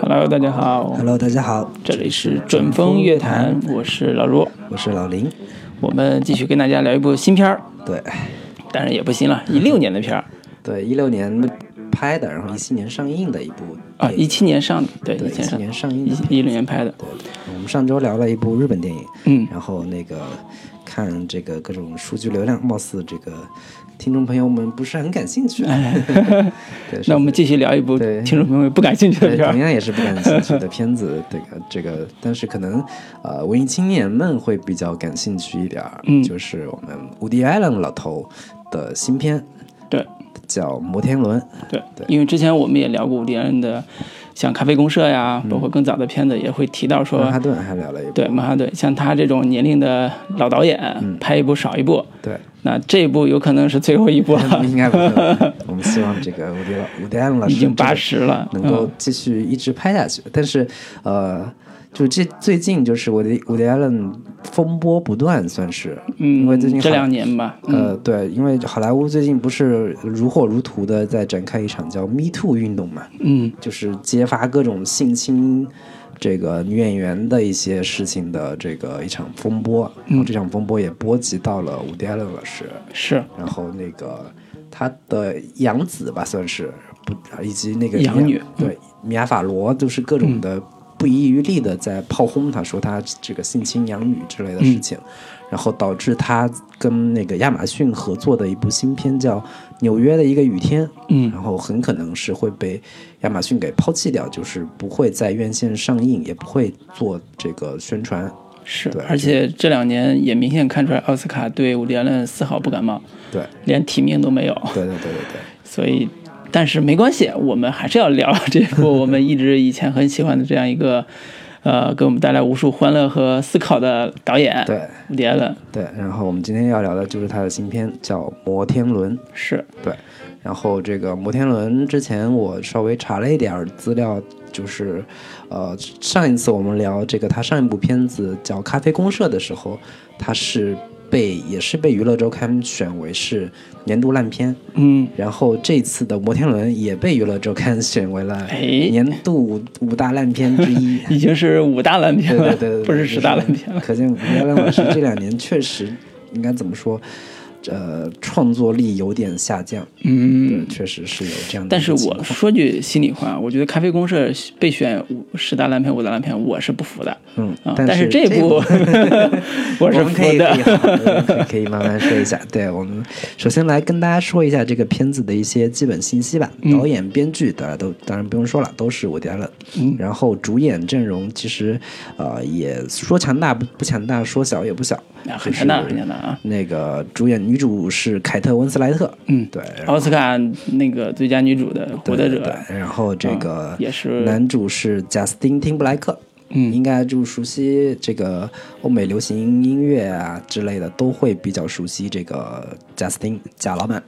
Hello，大家好。Hello，大家好。这里是准风乐坛，我是老卢，我是老林。我们继续跟大家聊一部新片儿。对，当然也不新了，一六年的片儿。对，一六年拍的，然后一七年上映的一部啊，一七年上的，对，对以前17年上映的一一六年拍的，对，我们上周聊了一部日本电影，嗯，然后那个看这个各种数据流量，貌似这个听众朋友们不是很感兴趣。对，那我们继续聊一部对。听众朋友们不感兴趣的，片，同样也是不感兴趣的片子，这个这个，但是可能呃，文艺青年们会比较感兴趣一点儿，嗯。就是我们伍迪·艾伦老头的新片。对叫《摩天轮》，对对，因为之前我们也聊过伍迪·艾伦的，像《咖啡公社》呀，包括更早的片子，也会提到说曼，哈顿还聊了一部，对曼哈顿，像他这种年龄的老导演，嗯拍一部少一部，对，那这一部有可能是最后一部了，应该不会。我们希望这个伍迪老伍迪艾伦老师已经八十了，能够嗯继续一直拍下去。但是，呃，就这最近就是我的伍迪艾伦风波不断，算是，嗯因为最近嗯，这两年吧，嗯呃，对，因为好莱坞最近不是如火如荼的在展开一场叫 “Me Too” 运动嘛，嗯，就是揭发各种性侵这个女演员的一些事情的这个一场风波，然嗯后这场风波也波及到了伍迪·艾伦老师，是然后那个他的养子吧，算是不，以及那个养女嗯对米娅法罗，都是各种的不遗余力的在炮轰他，说他这个性侵养女之类的事情，然后导致他跟那个亚马逊合作的一部新片叫《纽约的一个雨天》，嗯然后很可能是会被亚马逊给抛弃掉，就是不会在院线上映，也不会做这个宣传。是对，而且这两年也明显看出来，奥斯卡对伍迪·艾伦丝毫不感冒，对，连提名都没有。对对对对对。所以，但是没关系，我们还是要聊这部 我们一直以前很喜欢的这样一个，呃，给我们带来无数欢乐和思考的导演，对伍迪·艾伦对，然后我们今天要聊的就是他的新片，叫《摩天轮》。是，对，然后这个摩天轮之前我稍微查了一点儿资料，就是，呃，上一次我们聊这个他上一部片子叫《咖啡公社》的时候，他是被也是被娱乐周刊选为是年度烂片，嗯，然后这次的摩天轮也被娱乐周刊选为了哎年度五五大烂片之一。已经是五大烂片了，对对对对，不是十大烂片了。可见吴亚伦老师这两年确实应该怎么说，呃，创作力有点下降。嗯，，确实是有这样的但是。我说句心里话，我觉得《咖啡公社》被选五十大烂片、五大烂片，我是不服的嗯啊。，但但是这这部 我是我们可以可以服的。可以慢慢说一下。对我们首先来跟大家说一下这个片子的一些基本信息吧。嗯导演、编剧大家都当然不用说了，都是伍迪·艾伦。嗯然后主演阵容其实呃也说强大不不强大，说小也不小，啊很强大，很强大啊！那个主演女主是凯特温斯莱特，嗯，对，奥斯卡那个最佳女主的获得对者，对，然后这个嗯也是男主是贾斯汀·汀布莱克，嗯。应该就熟悉这个欧美流行音乐啊之类的，都会比较熟悉这个贾斯汀贾老板，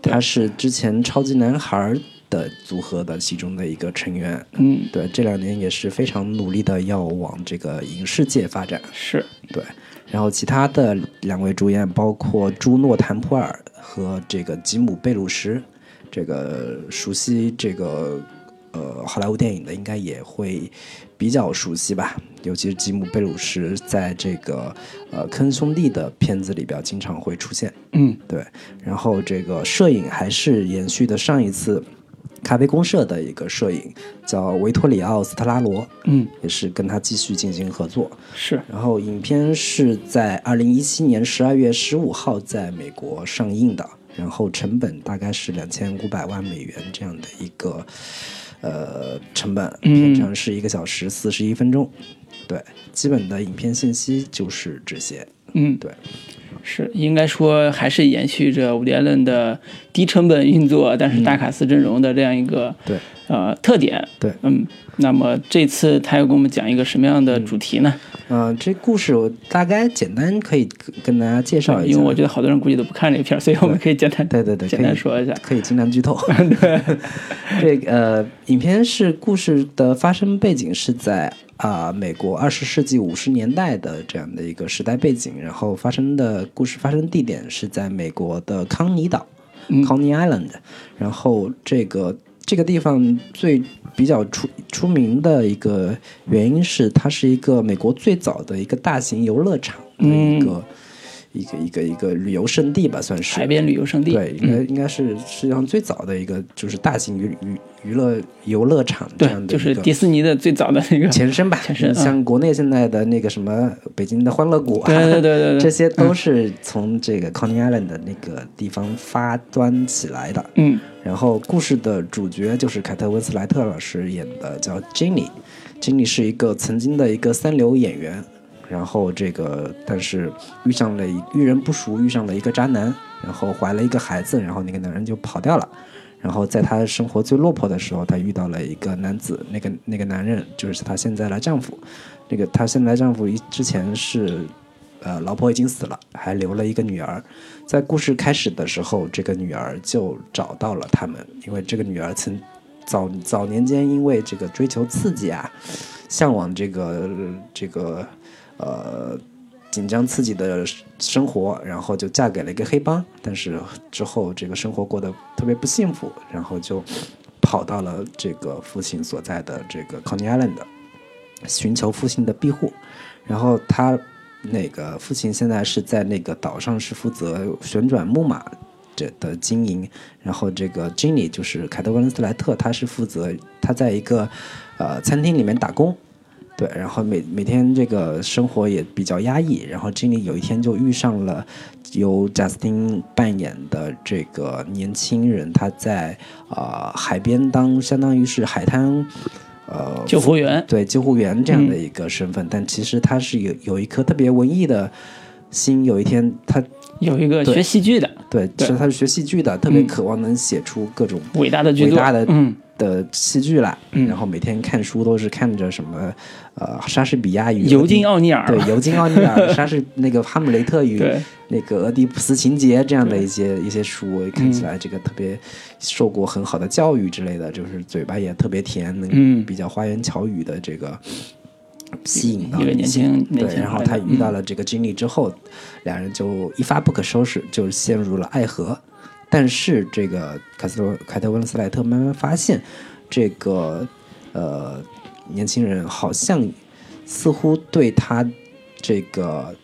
他是之前超级男孩的组合的其中的一个成员。嗯，对，这两年也是非常努力的要往这个影视界发展。是。对，然后其他的两位主演包括朱诺·坦普尔和这个吉姆·贝鲁什，这个熟悉这个呃好莱坞电影的应该也会比较熟悉吧，尤其是吉姆·贝鲁什在这个呃坑兄弟的片子里边经常会出现。嗯对，然后这个摄影还是延续的上一次咖啡公社的一个摄影，叫维托里奥·斯特拉罗，嗯也是跟他继续进行合作。是然后影片是在二零一七年十二月十五号在美国上映的，然后成本大概是两千五百万美元这样的一个呃成本，嗯片长是一个小时四十一分钟。对，基本的影片信息就是这些。嗯对，是应该说还是延续着伍迪·艾伦的低成本运作，但是大卡司阵容的这样一个对呃特点。对嗯，那么这次他又给我们讲一个什么样的主题呢？嗯、这故事我大概简单可以跟跟大家介绍一下，因为我觉得好多人估计都不看这个片儿，所以我们可以简单对对对，简单说一下。可以尽量剧透。对这个呃，影片是故事的发生背景是在啊、美国二十世纪五十年代的这样的一个时代背景，然后发生的故事发生地点是在美国的康尼岛、嗯。（Coney Island），然后这个这个地方最比较出出名的一个原因是它是一个美国最早的一个大型游乐场的一个、一个一个一个旅游胜地吧，算是海边旅游胜地，对，应该应该是世界上最早的一个就是大型娱娱娱乐游乐场这样的，就是迪士尼的最早的那个，前身吧。前身嗯像国内现在的那个什么北京的欢乐谷啊，对对对对对，这些都是从这个 Coney Island 的那个地方发端起来的。嗯然后故事的主角就是凯特温斯莱特老师演的，叫 Jenny。Jenny 是一个曾经的一个三流演员，然后这个但是遇上了一遇人不淑，遇上了一个渣男，然后怀了一个孩子，然后那个男人就跑掉了。然后在她生活最落魄的时候，她遇到了一个男子，那个那个男人就是她现在的丈夫。那个她现在丈夫一之前是，呃，老婆已经死了，还留了一个女儿。在故事开始的时候，这个女儿就找到了他们，因为这个女儿曾早早年间因为这个追求刺激啊，向往这个这个呃紧张刺激的生活，然后就嫁给了一个黑帮，但是之后这个生活过得特别不幸福，然后就跑到了这个父亲所在的这个 Coney Island，寻求父亲的庇护，然后他那个父亲现在是在那个岛上是负责旋转木马这的经营，然后这个 Jenny 就是凯特温斯莱特，他是负责他在一个呃餐厅里面打工，对，然后每每天这个生活也比较压抑，然后 Jenny 有一天就遇上了由贾斯汀扮演的这个年轻人，他在呃海边当相当于是海滩。呃，救护员对救护员这样的一个身份，但其实他是有有一颗特别文艺的心。有一天他，有一个学戏剧的对，对是他是学戏剧的，特别嗯渴望能写出各种伟大的剧作，伟大的嗯的戏剧啦。嗯。然后每天看书都是看着什么，呃，莎士比亚与尤金奥尼尔。对尤金奥尼尔、莎士那个哈姆雷特与那个俄狄浦斯情节这样的一些一些书，看嗯起来这个特别受过很好的教育之类的，就是嘴巴也特别甜，能嗯。比较花言巧语的这个吸引到年轻年轻然后他遇到了这个经历之后，两人就一发不可收拾，就陷入了爱河。但是这个凯斯罗凯特温斯莱特慢慢发现，这个呃年轻人好像似乎对他这个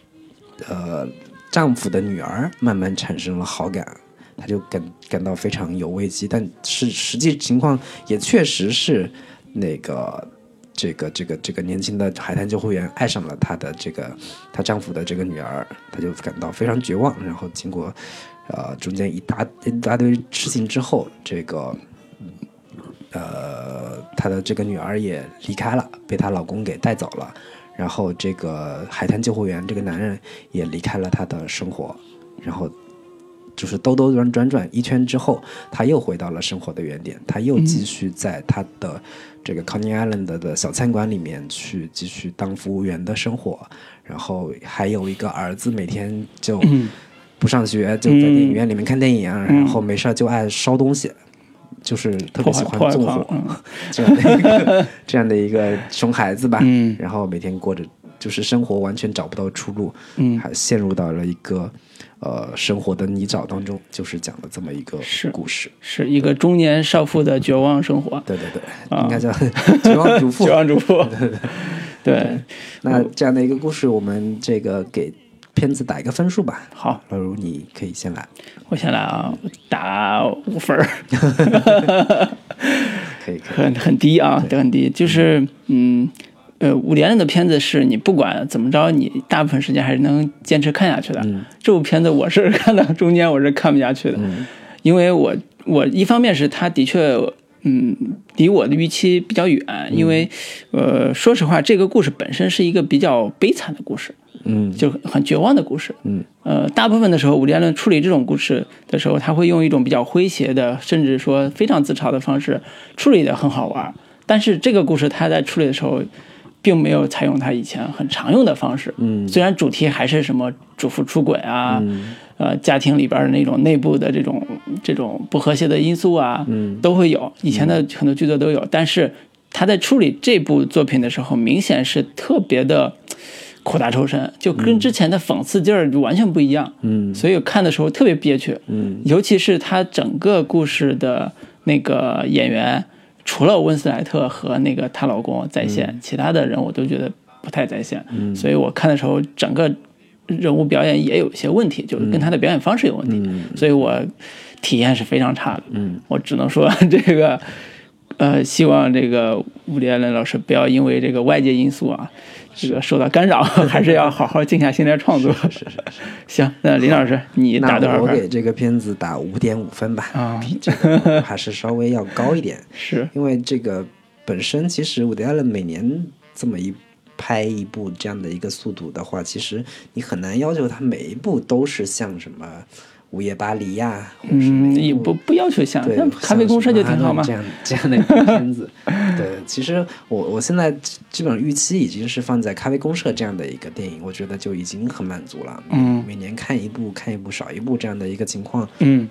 呃丈夫的女儿慢慢产生了好感，他就感感到非常有危机。但是实际情况也确实是那个这个这个这个年轻的海滩救护员爱上了她的这个她丈夫的这个女儿，她就感到非常绝望。然后经过呃中间一大一大堆事情之后，这个呃她的这个女儿也离开了，被她老公给带走了。然后这个海滩救护员这个男人也离开了他的生活，然后就是兜兜转转转一圈之后，他又回到了生活的原点，他又继续在他的这个 Coney Island 的小餐馆里面去继续当服务员的生活，然后还有一个儿子，每天就不上学，就在电影院里面看电影，然后没事儿就爱烧东西。就是特别喜欢纵火，嗯。这样的一个 这样的一个熊孩子吧，嗯。然后每天过着就是生活完全找不到出路，嗯。还陷入到了一个呃生活的泥沼当中，就是讲的这么一个故事。是一个中年少妇的绝望生活，对对对，啊。应该叫 绝望主妇。绝。望主妇，对，那这样的一个故事，我们这个给片子打一个分数吧。好，老如你可以先来，我先来啊，打五分儿，可以可以。很很低啊，很低，就是嗯。呃，伍迪·艾伦的片子是你不管怎么着，你大部分时间还是能坚持看下去的。嗯。这部片子我是看到中间我是看不下去的，嗯。因为我我一方面是他的确，嗯，离我的预期比较远，因为呃，说实话，这个故事本身是一个比较悲惨的故事，嗯就很绝望的故事。嗯，呃，大部分的时候，伍迪·艾伦处理这种故事的时候，他会用一种比较诙谐的，甚至说非常自嘲的方式处理的很好玩。但是这个故事他在处理的时候，并没有采用他以前很常用的方式。嗯虽然主题还是什么主妇出轨啊，呃，家庭里边的那种内部的这种这种不和谐的因素啊，嗯都会有。以前的很多剧作都有，但是他在处理这部作品的时候，明显是特别的苦大仇深，就跟之前的讽刺劲儿就完全不一样。嗯所以看的时候特别憋屈。嗯尤其是他整个故事的那个演员，除了温斯莱特和那个她老公在线，其他的人我都觉得不太在线。嗯所以我看的时候，整个人物表演也有一些问题，就是跟他的表演方式有问题，嗯所以我体验是非常差的。嗯我只能说这个。呃，希望这个伍迪·艾伦老师不要因为这个外界因素啊，这个受到干扰，还是要好好静下心来创作。是是是。行，那林老师，你打多少分？给这个片子打五点五分吧，啊比这个 还是稍微要高一点。是，因为这个本身其实伍迪·艾伦每年这么一拍一部这样的一个速度的话，其实你很难要求他每一部都是像什么《午夜巴黎》呀，嗯，也不不要求像，对像咖啡公社就挺好嘛这。样这样的一个片子。对，其实我我现在基本上预期已经是放在咖啡公社这样的一个电影，我觉得就已经很满足了。嗯每年看一部看一部少一部这样的一个情况，嗯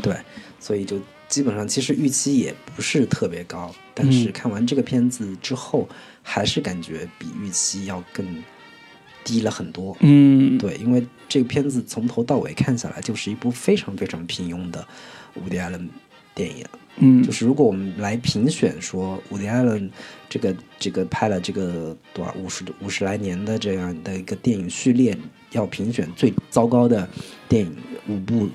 对，所以就基本上其实预期也不是特别高，但是嗯看完这个片子之后，还是感觉比预期要更低了很多。嗯，对，因为这个片子从头到尾看下来，就是一部非常非常平庸的伍迪·艾伦电影。嗯就是如果我们来评选说伍迪·艾伦这个这个拍了这个多少五十五十来年的这样的一个电影序列，要评选最糟糕的电影五部，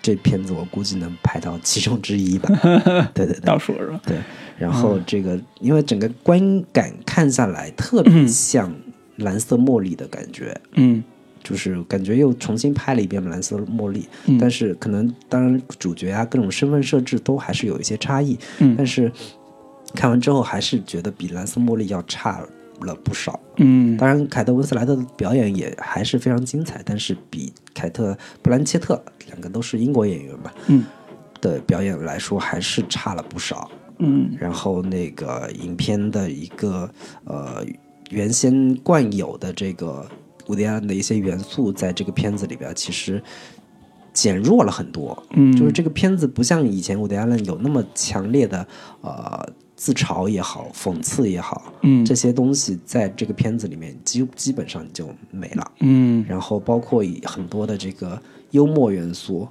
这片子我估计能排到其中之一吧。对对对倒数是吧？对。然后这个，因为整个观感看下来特别像蓝色茉莉的感觉，嗯。就是感觉又重新拍了一遍蓝色茉莉，嗯。但是可能当然主角啊各种身份设置都还是有一些差异，嗯。但是看完之后还是觉得比蓝色茉莉要差了不少。嗯。当然，凯特温斯莱特的表演也还是非常精彩，但是比凯特布兰切特两个都是英国演员吧嗯。的表演来说，还是差了不少。嗯然后那个影片的一个呃原先惯有的这个伍迪·艾伦的一些元素，在这个片子里边其实减弱了很多。嗯，就是这个片子不像以前伍迪·艾伦有那么强烈的呃自嘲也好，讽刺也好，嗯这些东西在这个片子里面基基本上就没了。嗯然后包括很多的这个幽默元素，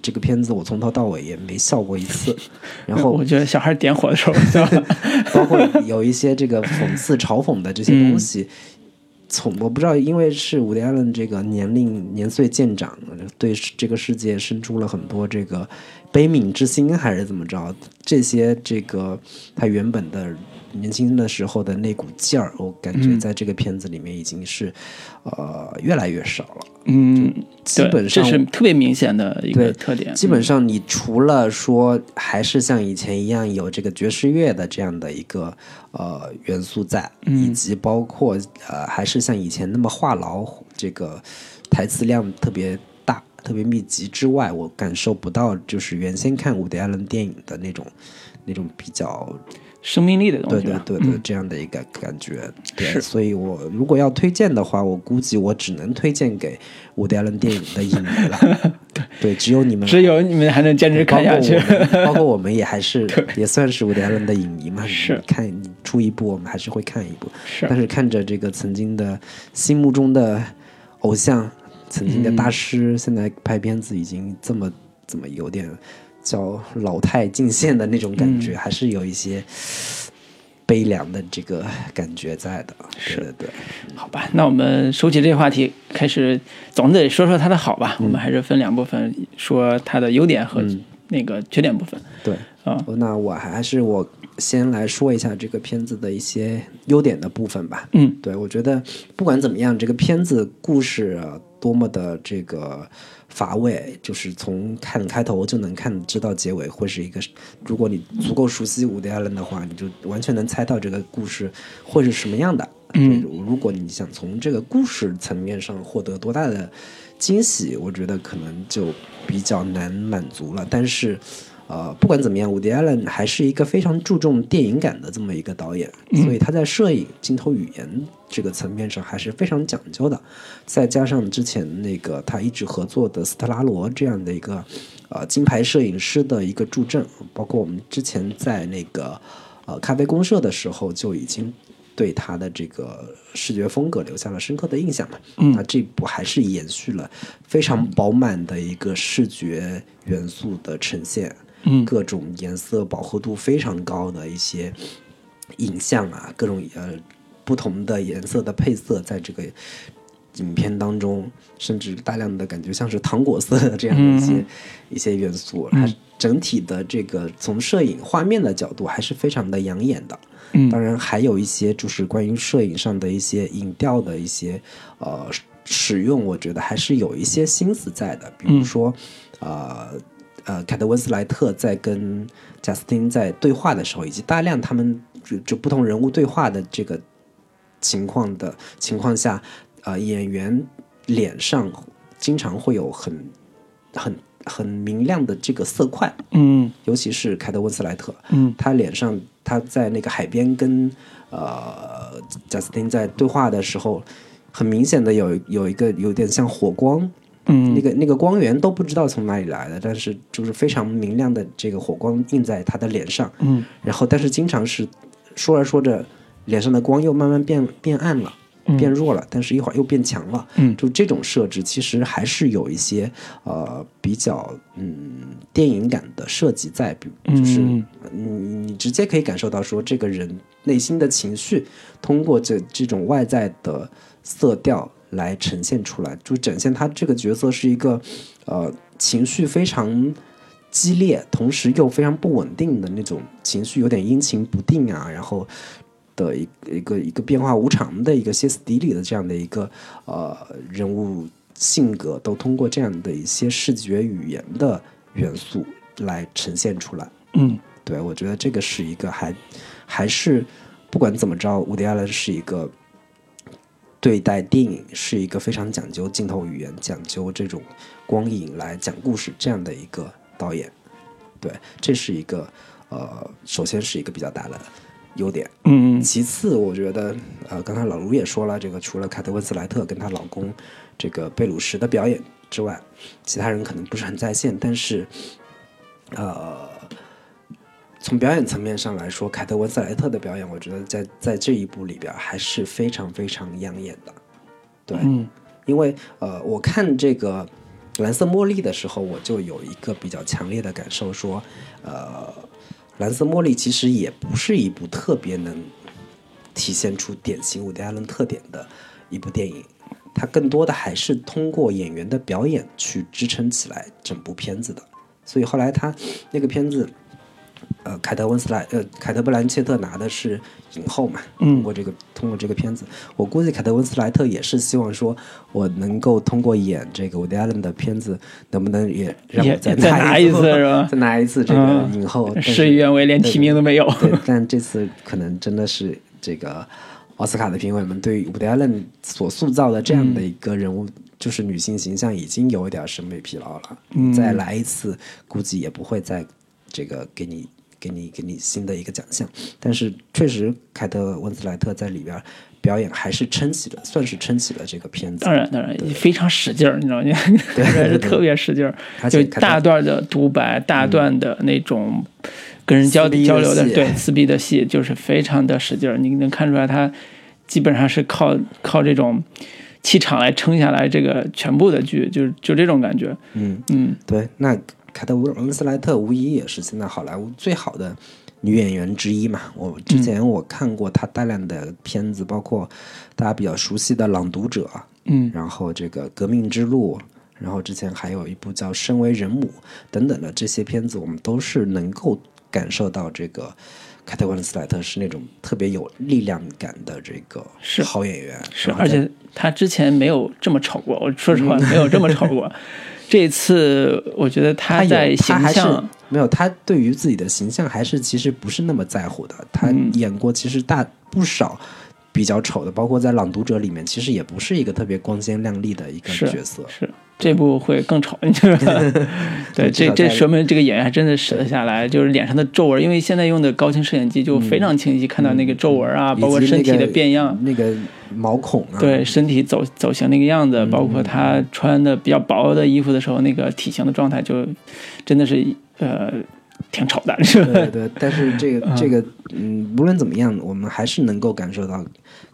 这个片子我从头到尾也没笑过一次。然后我觉得小孩点火的时候笑。包括有一些这个讽刺、嘲讽的这些东西，从我不知道，因为是伍迪·艾伦这个年龄年岁渐长，对这个世界生出了很多这个悲悯之心，还是怎么着？这些这个他原本的年轻的时候的那股劲儿，我感觉嗯在这个片子里面已经是、呃越来越少了。嗯，基本上这是特别明显的一个特点。基本上，你除了说还是像以前一样有这个爵士乐的这样的一个呃元素在，以及包括呃还是像以前那么话痨，这个台词量特别大、特别密集之外，我感受不到就是原先看伍迪·艾伦电影的那种那种比较生命力的东对西对。对对对，这样的一个感觉。对，是所以我如果要推荐的话，我估计我只能推荐给伍迪 ·艾伦电影的影迷了。对，只有你们只有你们还能坚持看下去。包括我们也还是 也算是伍迪·艾伦的影迷嘛。是你看你出一部，我们还是会看一部。是但是看着这个曾经的心目中的偶像，曾经的大师，现在拍片子已经这么怎么有点叫老态尽现的那种感觉，还是有一些悲凉的这个感觉在的。是的对对，好吧，那我们收起这个话题，开始总得说说它的好吧。我们还是分两部分，说它的优点和嗯那个缺点部分。对。啊，那我还是我先来说一下这个片子的一些优点的部分吧。嗯对，我觉得不管怎么样，这个片子故事、啊、多么的这个乏味，就是从看开头就能看知道结尾会是一个。如果你足够熟悉伍迪·艾伦的话，你就完全能猜到这个故事会是什么样的。嗯如果你想从这个故事层面上获得多大的惊喜，我觉得可能就比较难满足了。但是，呃，不管怎么样，伍迪·艾伦还是一个非常注重电影感的这么一个导演，所以他在摄影、镜头语言这个层面上还是非常讲究的。再加上之前那个他一直合作的斯特拉罗这样的一个呃金牌摄影师的一个助阵，包括我们之前在那个呃咖啡公社的时候就已经对他的这个视觉风格留下了深刻的印象嘛。嗯那这部还是延续了非常饱满的一个视觉元素的呈现，嗯各种颜色饱和度非常高的一些影像啊，各种呃不同的颜色的配色，在这个影片当中，甚至大量的感觉像是糖果色的这样的一些、嗯一些元素，它整体的这个从摄影画面的角度还是非常的养眼的。嗯当然还有一些就是关于摄影上的一些影调的一些呃使用，我觉得还是有一些心思在的。比如说，呃呃，凯特温斯莱特在跟贾斯汀在对话的时候，以及大量他们就就不同人物对话的这个情况的情况下，呃，演员脸上经常会有很很很明亮的这个色块，嗯。尤其是凯特温斯莱特，嗯。他脸上他在那个海边跟呃贾斯汀在对话的时候，很明显的有有一个有点像火光，嗯。那个那个光源都不知道从哪里来的，但是就是非常明亮的这个火光映在他的脸上，嗯。然后但是经常是说着说着，脸上的光又慢慢变变暗了。变弱了，但是一会儿又变强了。嗯就这种设置，其实还是有一些呃比较嗯电影感的设计在，比就是嗯你你直接可以感受到说这个人内心的情绪，通过这这种外在的色调来呈现出来，就展现他这个角色是一个呃情绪非常激烈，同时又非常不稳定的那种情绪，有点阴晴不定啊，然后。的一个一个一个变化无常的一个歇斯底里的这样的一个呃人物性格，都通过这样的一些视觉语言的元素来呈现出来。嗯对我觉得这个是一个还还是不管怎么着，伍迪·艾伦是一个对待电影是一个非常讲究镜头语言、讲究这种光影来讲故事这样的一个导演。对，这是一个呃，首先是一个比较大的优点。嗯其次，我觉得，呃，刚才老卢也说了，这个除了凯特温斯莱特跟她老公这个贝鲁什的表演之外，其他人可能不是很在线，但是，呃，从表演层面上来说，凯特温斯莱特的表演，我觉得在在这一部里边还是非常非常养眼的。对，嗯因为呃，我看这个蓝色茉莉的时候，我就有一个比较强烈的感受，说，呃，蓝色茉莉其实也不是一部特别能体现出典型伍迪·艾伦特点的一部电影，它更多的还是通过演员的表演去支撑起来整部片子的。所以后来他那个片子，呃，凯特温斯莱呃，凯特布兰切特拿的是影后嘛，嗯通过这个通过这个片子，我估计凯特温斯莱特也是希望说，我能够通过演这个伍迪·艾伦的片子，能不能也让我也再再拿一一次是吧再拿一次这个嗯影后，事与愿违，连提名都没有。对，但这次可能真的是这个奥斯卡的评委们对于伍迪·艾伦所塑造的这样的一个人物，就是女性形象，已经有一点审美疲劳了。嗯再来一次，估计也不会再这个给你。给你给你新的一个奖项，但是确实，凯特温斯莱特在里边表演还是撑起了，算是撑起了这个片子。当然，当然，非常使劲儿，你知道吗？对是特别使劲儿，就大段的独白，大段的那种跟人交交流的，对撕逼的戏，就是非常的使劲儿。你能看出来，他基本上是靠靠这种气场来撑下来这个全部的剧，就是就这种感觉。嗯，嗯对，那凯特温斯莱特无疑也是现在好莱坞最好的女演员之一嘛。我之前我看过她大量的片子，包括大家比较熟悉的《朗读者》，嗯然后这个《革命之路》，然后之前还有一部叫《身为人母》等等的这些片子，我们都是能够感受到这个凯特温斯莱特是那种特别有力量感的这个是好演员，是，而且他之前没有这么丑过，我说实话没有这么丑过。这次，我觉得他有在形象，没有，他对于自己的形象还是其实不是那么在乎的。他嗯演过其实大不少比较丑的，包括在《朗读者》里面，其实也不是一个特别光鲜亮丽的一个角色。是这部会更丑，你知道吧？对，这这说明这个演员还真的使得下来，就是脸上的皱纹，因为现在用的高清摄影机就非常清晰，看到那个皱纹啊，包括身体的变样，那个毛孔啊，对身体走走形那个样子，包括他穿的比较薄的衣服的时候，那个体型的状态，就真的是呃挺丑的，是吧？对对，但是这个这个，嗯，无论怎么样，我们还是能够感受到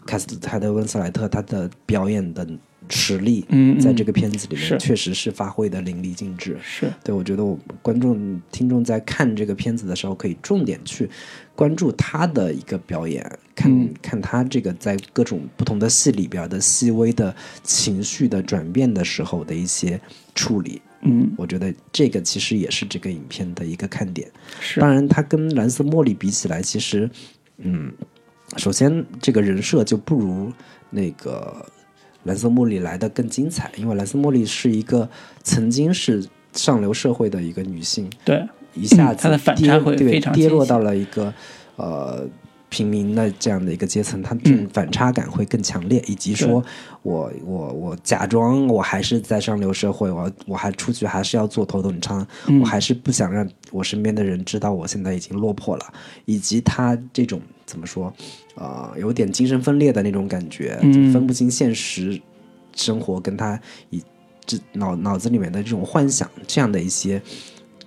卡斯泰德温斯莱特他的表演的实力，嗯嗯在这个片子里面确实是发挥的淋漓尽致。是对，我觉得我观众、听众在看这个片子的时候，可以重点去关注他的一个表演，看、嗯看他这个在各种不同的戏里边的细微的情绪的转变的时候的一些处理。嗯我觉得这个其实也是这个影片的一个看点。是当然，它跟蓝色茉莉比起来，其实，嗯，首先这个人设就不如那个蓝色茉莉来的更精彩，因为蓝色茉莉是一个曾经是上流社会的一个女性，对一下子嗯她的反跌差会对非常清晰。跌落到了一个呃平民的这样的一个阶层，她这种嗯。反差感会更强烈，以及说我我我假装我还是在上流社会，我我还出去还是要做头等舱，嗯。我还是不想让我身边的人知道我现在已经落魄了，以及他这种怎么说，呃，有点精神分裂的那种感觉，嗯分不清现实生活跟他以这脑脑子里面的这种幻想这样的一些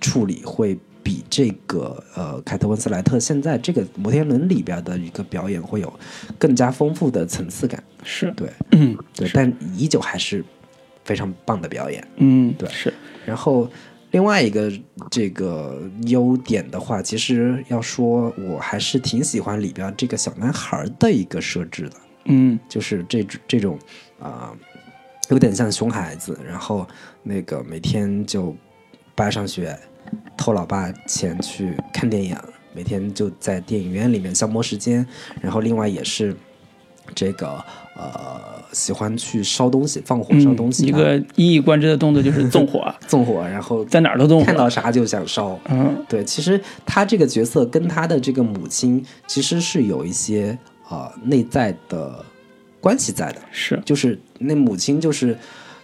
处理会。比这个呃，凯特温斯莱特现在这个摩天轮里边的一个表演会有更加丰富的层次感，是，对嗯 对，但依旧还是非常棒的表演。嗯对是然后另外一个这个优点的话，其实要说，我还是挺喜欢里边这个小男孩的一个设置的，嗯。就是这这种啊、有点像熊孩子，然后那个每天就不爱上学，偷老爸钱去看电影，每天就在电影院里面消磨时间，然后另外也是这个呃喜欢去烧东西，放火烧东西、嗯，一个一以贯之的动作就是纵火，纵火，然后在哪儿都纵火，看到啥就想烧。嗯。对，其实他这个角色跟他的这个母亲其实是有一些呃内在的关系在的，是。就是那母亲就是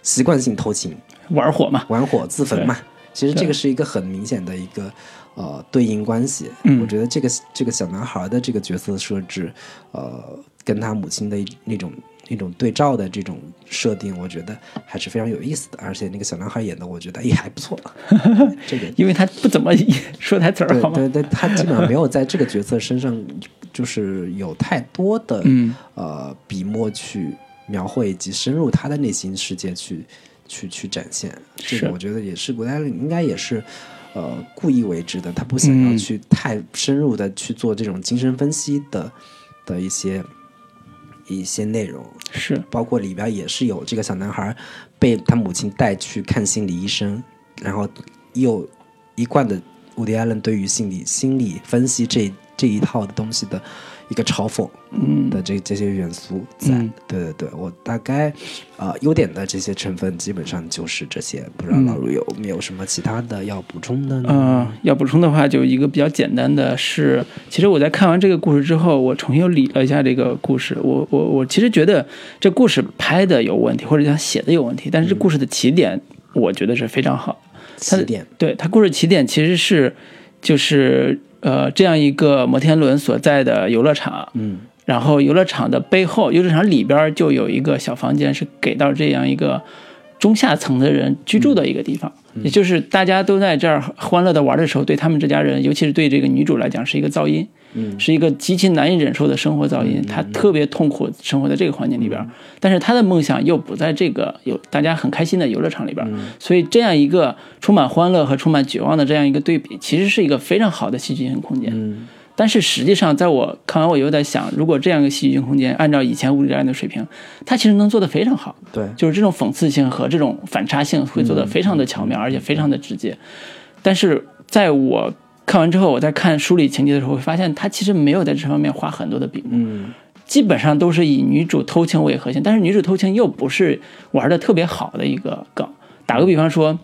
习惯性偷情、玩火嘛，玩火、自焚嘛。其实这个是一个很明显的一个呃对应关系。嗯。我觉得这个这个小男孩的这个角色设置，呃，跟他母亲的那种那种对照的这种设定，我觉得还是非常有意思的。而且那个小男孩演的，我觉得也还不错。这个因为他不怎么 说台词儿，好吗？对对对，他基本上没有在这个角色身上 就是有太多的、嗯呃笔墨去描绘以及深入他的内心世界去去去展现。这个我觉得也是古代人应该也是。呃，故意为之的，他不想要嗯去太深入的去做这种精神分析的的一些一些内容，是。包括里边也是有这个小男孩被他母亲带去看心理医生，然后又一贯的伍迪·艾伦对于心理心理分析这这一套的东西的一个嘲讽嗯的这这些元素在。嗯对对对，我大概呃优点的这些成分基本上就是这些，不知道嗯老陆有没有什么其他的要补充的呢？嗯，要补充的话，就一个比较简单的是，其实我在看完这个故事之后，我重新又理了一下这个故事。我我我其实觉得这故事拍的有问题，或者讲写的有问题，但是这故事的起点，我觉得是非常好。它的起点，对他故事起点其实是就是呃这样一个摩天轮所在的游乐场，嗯。然后游乐场的背后，游乐场里边就有一个小房间，是给到这样一个中下层的人居住的一个地方。也就是大家都在这儿欢乐的玩的时候，对他们这家人，尤其是对这个女主来讲，是一个噪音，嗯。是一个极其难以忍受的生活噪音。她特别痛苦生活在这个环境里边，但是她的梦想又不在这个有大家很开心的游乐场里边，所以这样一个充满欢乐和充满绝望的这样一个对比，其实是一个非常好的戏剧性空间。嗯但是实际上，在我看完，我又在想，如果这样一个戏剧性空间，按照以前物理战的水平，它其实能做得非常好。对，就是这种讽刺性和这种反差性会做得非常的巧妙，而且非常的直接。但是在我看完之后，我在看书里情节的时候，会发现他其实没有在这方面花很多的笔墨，嗯基本上都是以女主偷情为核心，但是女主偷情又不是玩的特别好的一个梗。打个比方说。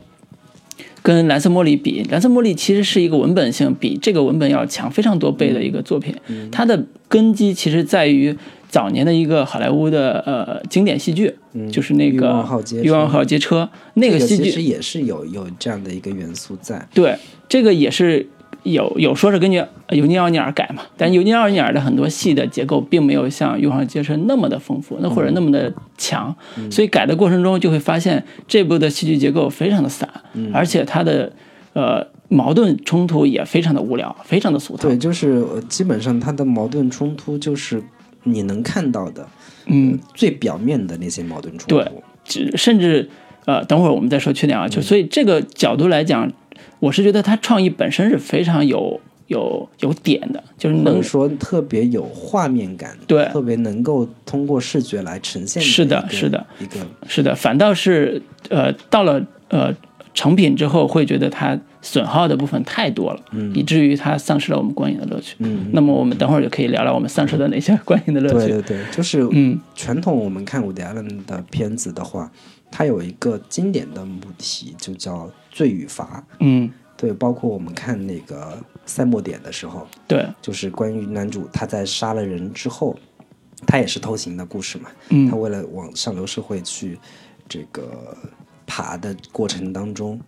跟蓝色茉莉比，蓝色茉莉其实是一个文本性比这个文本要强非常多倍的一个作品。它的根基其实在于早年的一个好莱坞的呃经典戏剧，就是那个欲望号街车欲望号街车那个个戏剧其实也是有有这样的一个元素在。对，这个也是有有说是根据尤尼奥尼尔改嘛，但尤尼奥尼尔的很多戏的结构并没有像《欲望街车》那么的丰富，那或者那么的强，所以改的过程中就会发现这部的戏剧结构非常的散，而且它的呃矛盾冲突也非常的无聊，非常的俗套。对，就是呃基本上它的矛盾冲突就是你能看到的，嗯，最表面的那些矛盾冲突。对甚至呃，等会儿我们再说缺点啊，就所以这个角度来讲，我是觉得他创意本身是非常有有有点的，就是能说特别有画面感，对特别能够通过视觉来呈现是的是的一个是的，反倒是呃到了呃成品之后，会觉得它损耗的部分太多了，嗯，以至于它丧失了我们观影的乐趣。嗯，那么我们等会儿就可以聊聊我们丧失的哪些观影的乐趣。对对对，就是嗯传统我们看伍迪·艾伦的片子的话，它有一个经典的母题，就叫罪与罚。嗯，对，包括我们看那个赛末点的时候，对，就是关于男主他在杀了人之后，他也是偷情的故事嘛。嗯他为了往上流社会去这个爬的过程当中，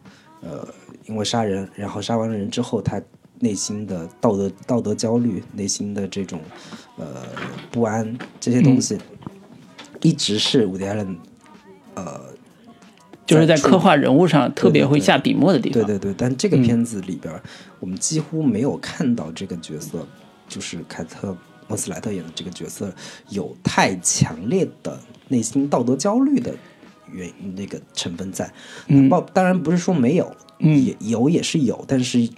呃，因为杀人，然后杀完人之后，他内心的道德道德焦虑，内心的这种呃不安这些东西，一直是伍迪·艾伦呃就是在在刻画人物上特别会下笔墨的地方。对对对，但这个片子里边，我们几乎没有看到这个角色，就是凯特·莫斯莱特演的这个角色有太强烈的内心道德焦虑的原那个成分在。嗯报当然不是说没有，嗯也有也是有，但是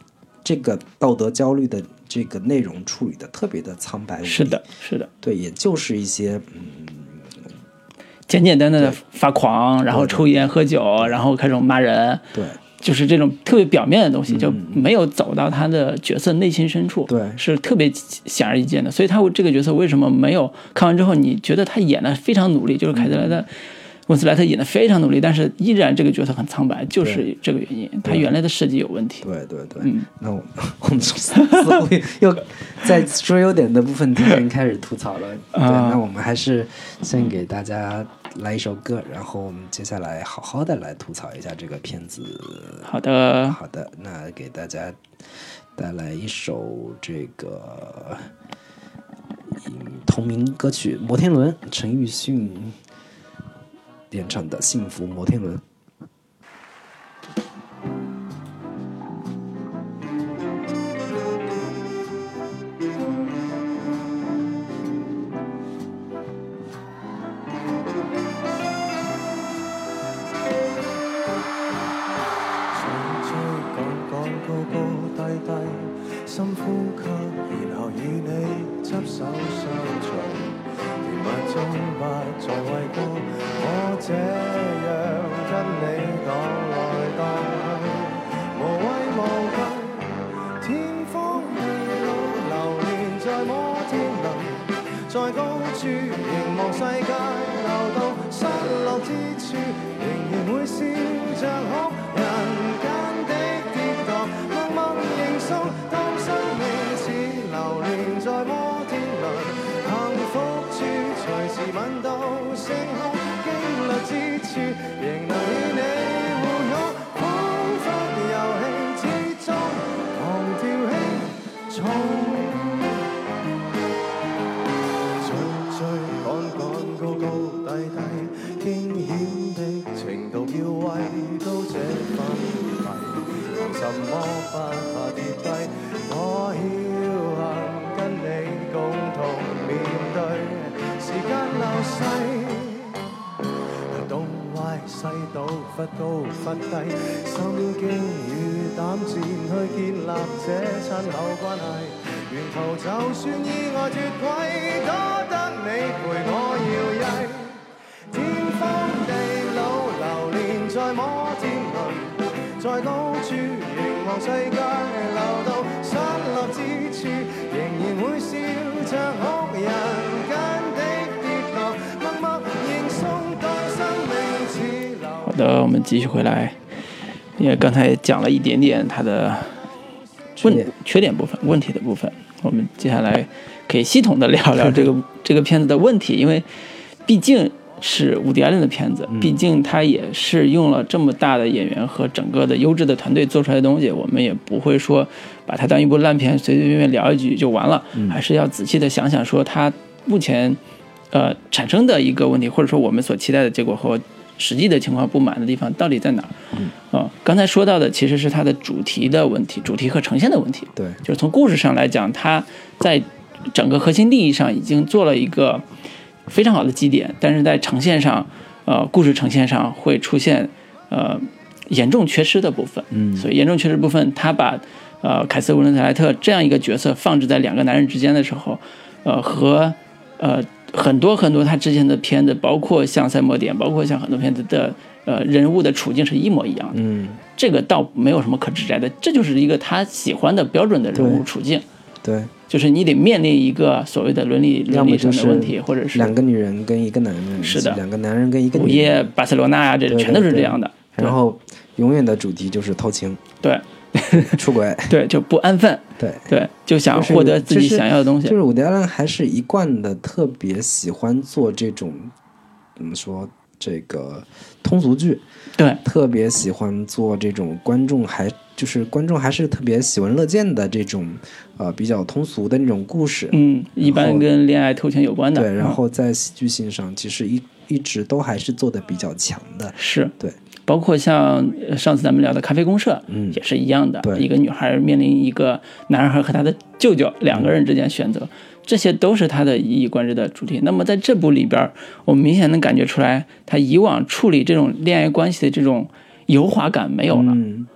这个道德焦虑的这个内容处理的特别的苍白无力。是的，是的，对，也就是一些嗯，简简单单的发狂，然后抽烟喝酒，然后开始骂人，对就是这种特别表面的东西，就没有走到他的角色内心深处，对是特别显而易见的。所以他这个角色为什么没有看完之后，你觉得他演的非常努力，就是凯特莱的。温斯莱特演的非常努力，但是依然这个角色很苍白，就是这个原因。他原来的设计有问题。对对对，嗯那我们我们似乎又在说优点的部分提前开始吐槽了。对，啊那我们还是先给大家来一首歌，然后我们接下来好好的来吐槽一下这个片子。好的，好的，那给大家带来一首这个嗯同名歌曲《摩天轮》，陈奕迅演唱的《幸福摩天轮》。中不再畏高，我这样跟你荡来荡去，无畏无惧，天荒地老流连在摩天轮，在高处凝望世界流到，失落之处仍然会笑着哭。人仍能与你互擁，彷佛游戏之中，狂跳輕重。追追赶赶，高高低低，惊险的程度要为到这份迷，憑什么不怕跌低？我僥倖跟你共同面对，时间流逝。東歪西倒，忽高忽低，心驚與膽戰去建立这亲口关系。沿途就算意外脱轨，多得你陪我摇曳。天荒地老，流连在摩天轮，在高处凝望世界流到，失落之处仍然会笑着哭。人我们继续回来，因为刚才讲了一点点它的问缺点。缺点部分、问题的部分，我们接下来可以系统的聊聊 这个这个片子的问题，因为毕竟是伍迪·艾伦的片子，毕竟他也是用了这么大的演员和整个的优质的团队做出来的东西，我们也不会说把它当一部烂片随随便便聊一句就完了，还是要仔细的想想说它目前呃产生的一个问题，或者说我们所期待的结果和实际的情况不满的地方到底在哪儿？啊、刚才说到的其实是它的主题的问题，主题和呈现的问题。对，就是从故事上来讲，它在整个核心利益上已经做了一个非常好的基点，但是在呈现上，呃，故事呈现上会出现呃严重缺失的部分。嗯所以严重缺失部分，他把呃凯瑟·温斯莱特这样一个角色放置在两个男人之间的时候，呃和呃很多很多他之前的片子，包括像《赛末点》，包括像很多片子的呃人物的处境是一模一样的。嗯，这个倒没有什么可指摘的，这就是一个他喜欢的标准的人物处境，对，就是你得面临一个所谓的伦理伦理上的问题，或者是两个女人跟一个男人，是的。两个男人跟一个午女人，夜巴塞罗那呀，这全都是这样的。对。然后永远的主题就是偷情、对 出轨，对，就不安分，对。对，就想就是获得自己想要的东西就。是伍迪·艾伦还是一贯的特别喜欢做这种怎么说这个通俗剧，对特别喜欢做这种观众还就是观众还是特别喜闻乐见的这种呃比较通俗的那种故事。嗯，一般跟恋爱偷情有关的。对，然嗯后在喜剧性上其实一一直都还是做的比较强的。是对，包括像呃上次咱们聊的《咖啡公社》，嗯也是一样的。一个女孩面临一个男孩和他的舅舅两个人之间选择，这些都是他的一以贯之的主题。那么在这部里边，我们明显能感觉出来，他以往处理这种恋爱关系的这种油滑感没有了，嗯，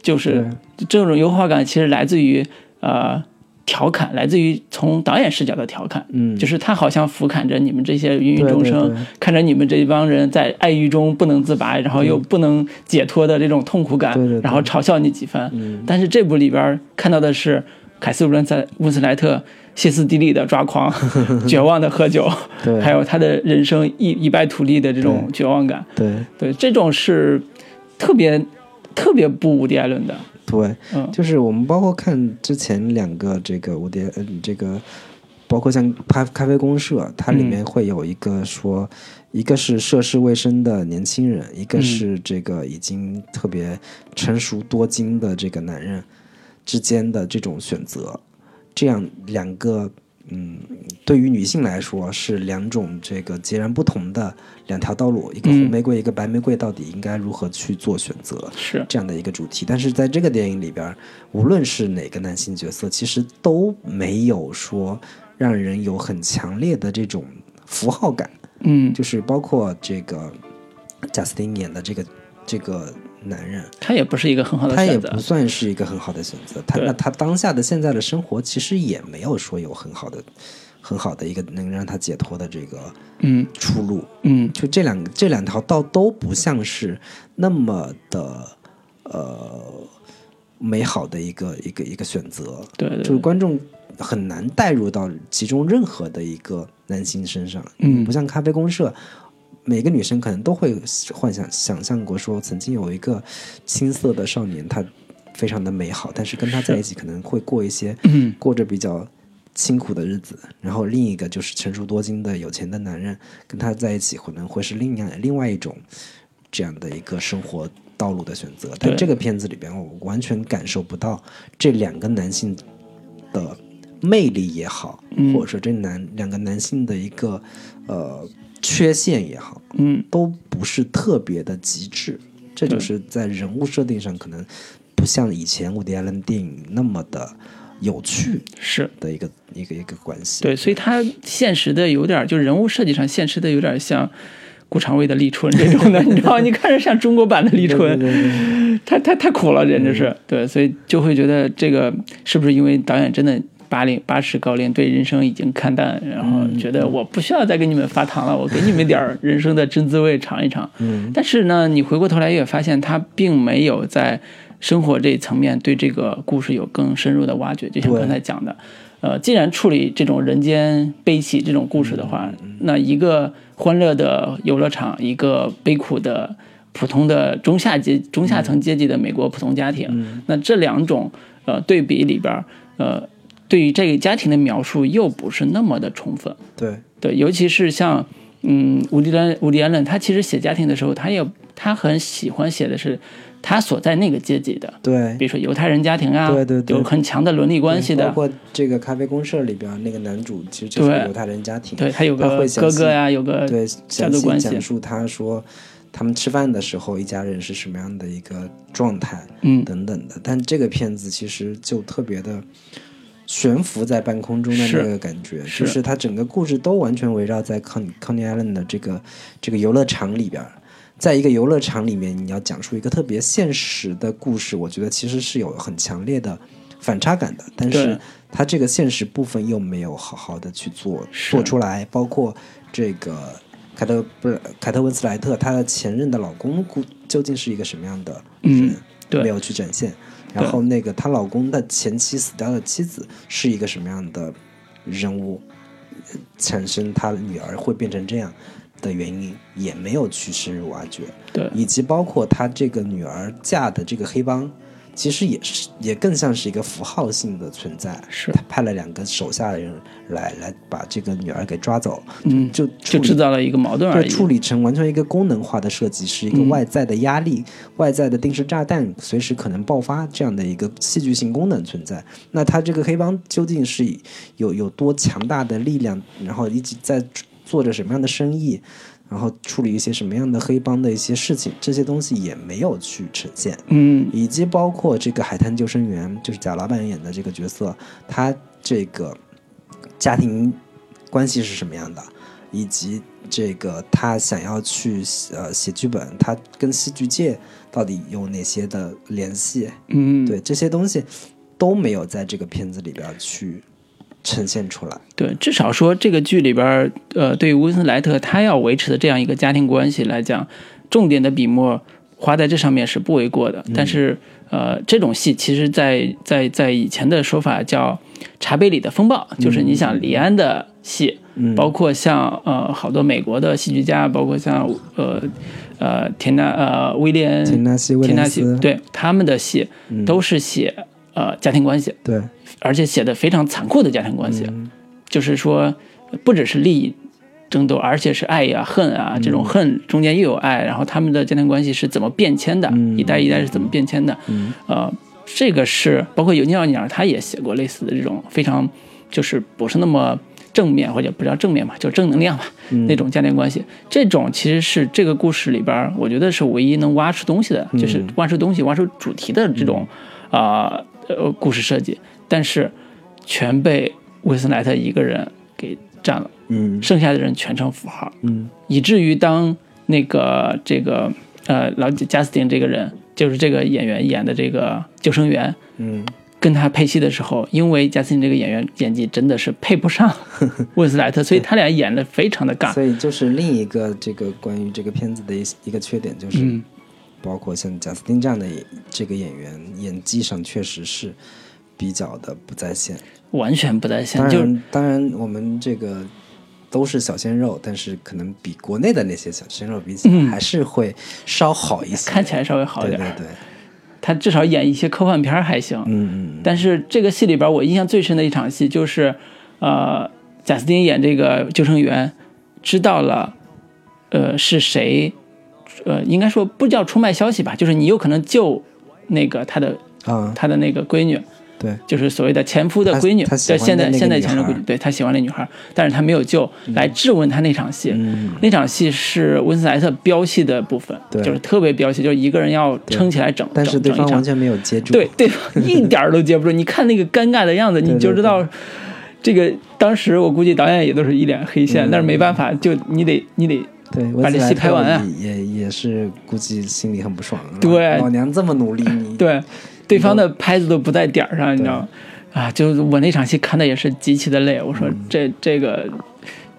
就是这种油滑感其实来自于呃调侃，来自于从导演视角的调侃。嗯就是他好像俯瞰着你们这些芸芸众生，对对对看着你们这帮人在爱欲中不能自拔，然后又不能解脱的这种痛苦感，对对对然后嘲笑你几番。嗯但是这部里边看到的是凯瑟琳在温斯莱特歇斯底里的抓狂，绝望的喝酒，对还有他的人生一一败涂地的这种绝望感。对对，这种是特别特别不伍迪艾伦的。对，嗯。就是我们包括看之前两个这个蝴蝶，嗯，这个包括像咖咖啡公社，它里嗯面会有一个说，一个是涉世未深的年轻人，一个嗯是这个已经特别成熟多金的这个男人之间的这种选择，这样两个。嗯，对于女性来说是两种这个截然不同的两条道路，一个红嗯玫瑰，一个白玫瑰，到底应该如何去做选择？是，这样的一个主题。但是在这个电影里边，无论是哪个男性角色，其实都没有说让人有很强烈的这种符号感，嗯，就是包括这个贾斯汀演的这个这个男人，他也不是一个很好的选择他也不。算是一个很好的选择。他那他当下的现在的生活，其实也没有说有很好的很好的一个能让他解脱的这个嗯出路。嗯，就这两这两条道都不像是那么的呃美好的一个一个一个选择，对对对，就是观众很难带入到其中任何的一个男性身上。嗯不像咖啡公社，每个女生可能都会幻想想象过说，曾经有一个青涩的少年，他非常的美好，但是跟他在一起可能会过一些嗯。过着比较辛苦的日子，然后另一个就是成熟多金的有钱的男人，跟他在一起可能会是另外另外一种这样的一个生活道路的选择。但这个片子里边，我完全感受不到这两个男性的魅力也好，嗯。或者说这男两个男性的一个呃缺陷也好，嗯都不是特别的极致。这就是在人物设定上可能不像以前伍迪·艾伦电影那么的有趣是。的一个一个一个关系。对，所以他现实的有点儿，就人物设计上现实的有点像顾长卫的立春这种的，你知道吗？你看着像中国版的立春，太太太苦了，简直是。对，所以就会觉得这个是不是因为导演真的八零八十高龄，对人生已经看淡，然后觉得我不需要再给你们发糖了，我给你们点儿人生的真滋味尝一尝。嗯，但是呢，你回过头来也发现他并没有在生活这一层面对这个故事有更深入的挖掘，就像刚才讲的，呃，既然处理这种人间悲喜这种故事的话，那一个欢乐的游乐场，一个悲苦的普通的中下阶中下层阶级的美国普通家庭，那这两种呃对比里边儿，呃。对于这个家庭的描述又不是那么的充分。对，对，尤其是像嗯，伍迪兰伍迪艾伦，他其实写家庭的时候，他也他很喜欢写的是他所在那个阶级的，对比如说犹太人家庭啊，对对对有很强的伦理关系的，包括这个咖啡公社里边那个男主，其实就是犹太人家庭，对他有个哥哥呀，有个对，家族关系讲述他说他们吃饭的时候一家人是什么样的一个状态，嗯等等的。但这个片子其实就特别的悬浮在半空中的那个感觉，是就是它整个故事都完全围绕在康康尼艾伦的这个这个游乐场里边。在一个游乐场里面，你要讲述一个特别现实的故事，我觉得其实是有很强烈的反差感的。但是对它这个现实部分又没有好好的去做做出来，包括这个凯特不是凯特温斯莱特，她的前任的老公估究竟是一个什么样的人，嗯对没有去展现。然后那个她老公的前妻死掉的妻子是一个什么样的人物，呃产生她女儿会变成这样的原因也没有去深入挖掘。对以及包括她这个女儿嫁的这个黑帮，其实也是也更像是一个符号性的存在。是他派了两个手下的人来来把这个女儿给抓走，嗯，就就制造了一个矛盾而处理成完全一个功能化的设计，是一个嗯外在的压力、外在的定时炸弹，随时可能爆发这样的一个戏剧性功能存在。那他这个黑帮究竟是有有多强大的力量，然后一直在做着什么样的生意？然后处理一些什么样的黑帮的一些事情，这些东西也没有去呈现。嗯以及包括这个海滩救生员，就是贾老板演的这个角色，他这个家庭关系是什么样的，以及这个他想要去呃写剧本，他跟戏剧界到底有哪些的联系？嗯，对这些东西都没有在这个片子里边去呈现出来。对，至少说这个剧里边，呃，对于温斯莱特他要维持的这样一个家庭关系来讲，重点的笔墨花在这上面是不为过的。但是，呃，这种戏其实在，在在以前的说法叫茶杯里的风暴，就是你想李安的戏，嗯，包括像呃好多美国的戏剧家，包括像呃呃田纳呃威廉田纳西·对他们的戏嗯都是写呃家庭关系，对，而且写的非常残酷的家庭关系。嗯。就是说，不只是利益争斗，而且是爱呀、恨啊，这种恨中间又有爱，然后他们的家庭关系是怎么变迁的，嗯一代一代是怎么变迁的，嗯呃，这个是包括《油腻小鸟》，他也写过类似的这种非常就是不是那么正面或者不叫正面吧，就正能量吧、嗯。那种家庭关系，这种其实是这个故事里边，我觉得是唯一能挖出东西的，就是挖出东西、挖出主题的这种啊呃故事设计，但是全被威斯莱特一个人给占了，嗯。剩下的人全成符号，嗯。以至于当那个这个呃老贾斯汀这个人，就是这个演员演的这个救生员，嗯。跟他配戏的时候，因为贾斯汀这个演员演技真的是配不上 威斯莱特，所以他俩演的非常的尬。所以就是另一个这个关于这个片子的一一个缺点，就是嗯，包括像贾斯汀这样的这个演员，演技上确实是比较的不在线。完全不在线，就当然，当然我们这个都是小鲜肉，但是可能比国内的那些小鲜肉比起还是会稍好一些。看起来稍微好一点。对对对，他至少演一些科幻片儿还行。嗯嗯但是这个戏里边，我印象最深的一场戏就是，呃，贾斯汀演这个救生员，知道了，呃，是谁，呃，应该说不叫出卖消息吧，就是你有可能救那个他的啊，他的那个闺女，对，就是所谓的前夫的闺女，对，现在现在前夫闺女，对他喜欢那女孩，但是他没有救，来质问他那场戏。嗯。那场戏是温斯莱特飙戏的部分，对。就是特别飙戏，就是一个人要撑起来整，但是对整整一场。方完全没有接住。对对方一点都接不住。你看那个尴尬的样子，你就知道，这个当时我估计导演也都是一脸黑线，嗯。但是没办法，就你得你得对，把这戏拍完啊也也也是估计心里很不爽。对老娘这么努力，你对对方的拍子都不在点儿上，你知道吗？啊，就是我那场戏看的也是极其的累。我说这这个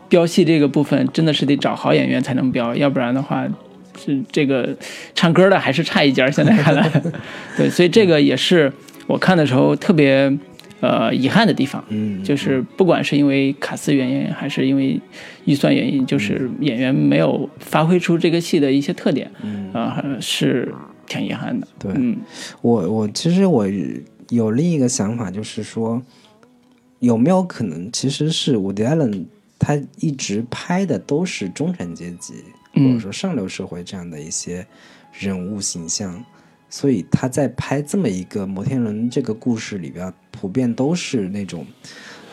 飙戏这个部分真的是得找好演员才能飙，要不然的话。是这个唱歌的还是差一截儿，现在看来，对，所以这个也是我看的时候特别呃遗憾的地方。嗯，就是不管是因为卡斯原因，还是因为预算原因，就是演员没有发挥出这个戏的一些特点，嗯。啊、是挺遗憾的。对。嗯。我我其实我有另一个想法，就是说，有没有可能其实是伍迪·艾伦他一直拍的都是中产阶级、嗯。或者说上流社会这样的一些人物形象，所以他在拍这么一个摩天轮这个故事里边，普遍都是那种。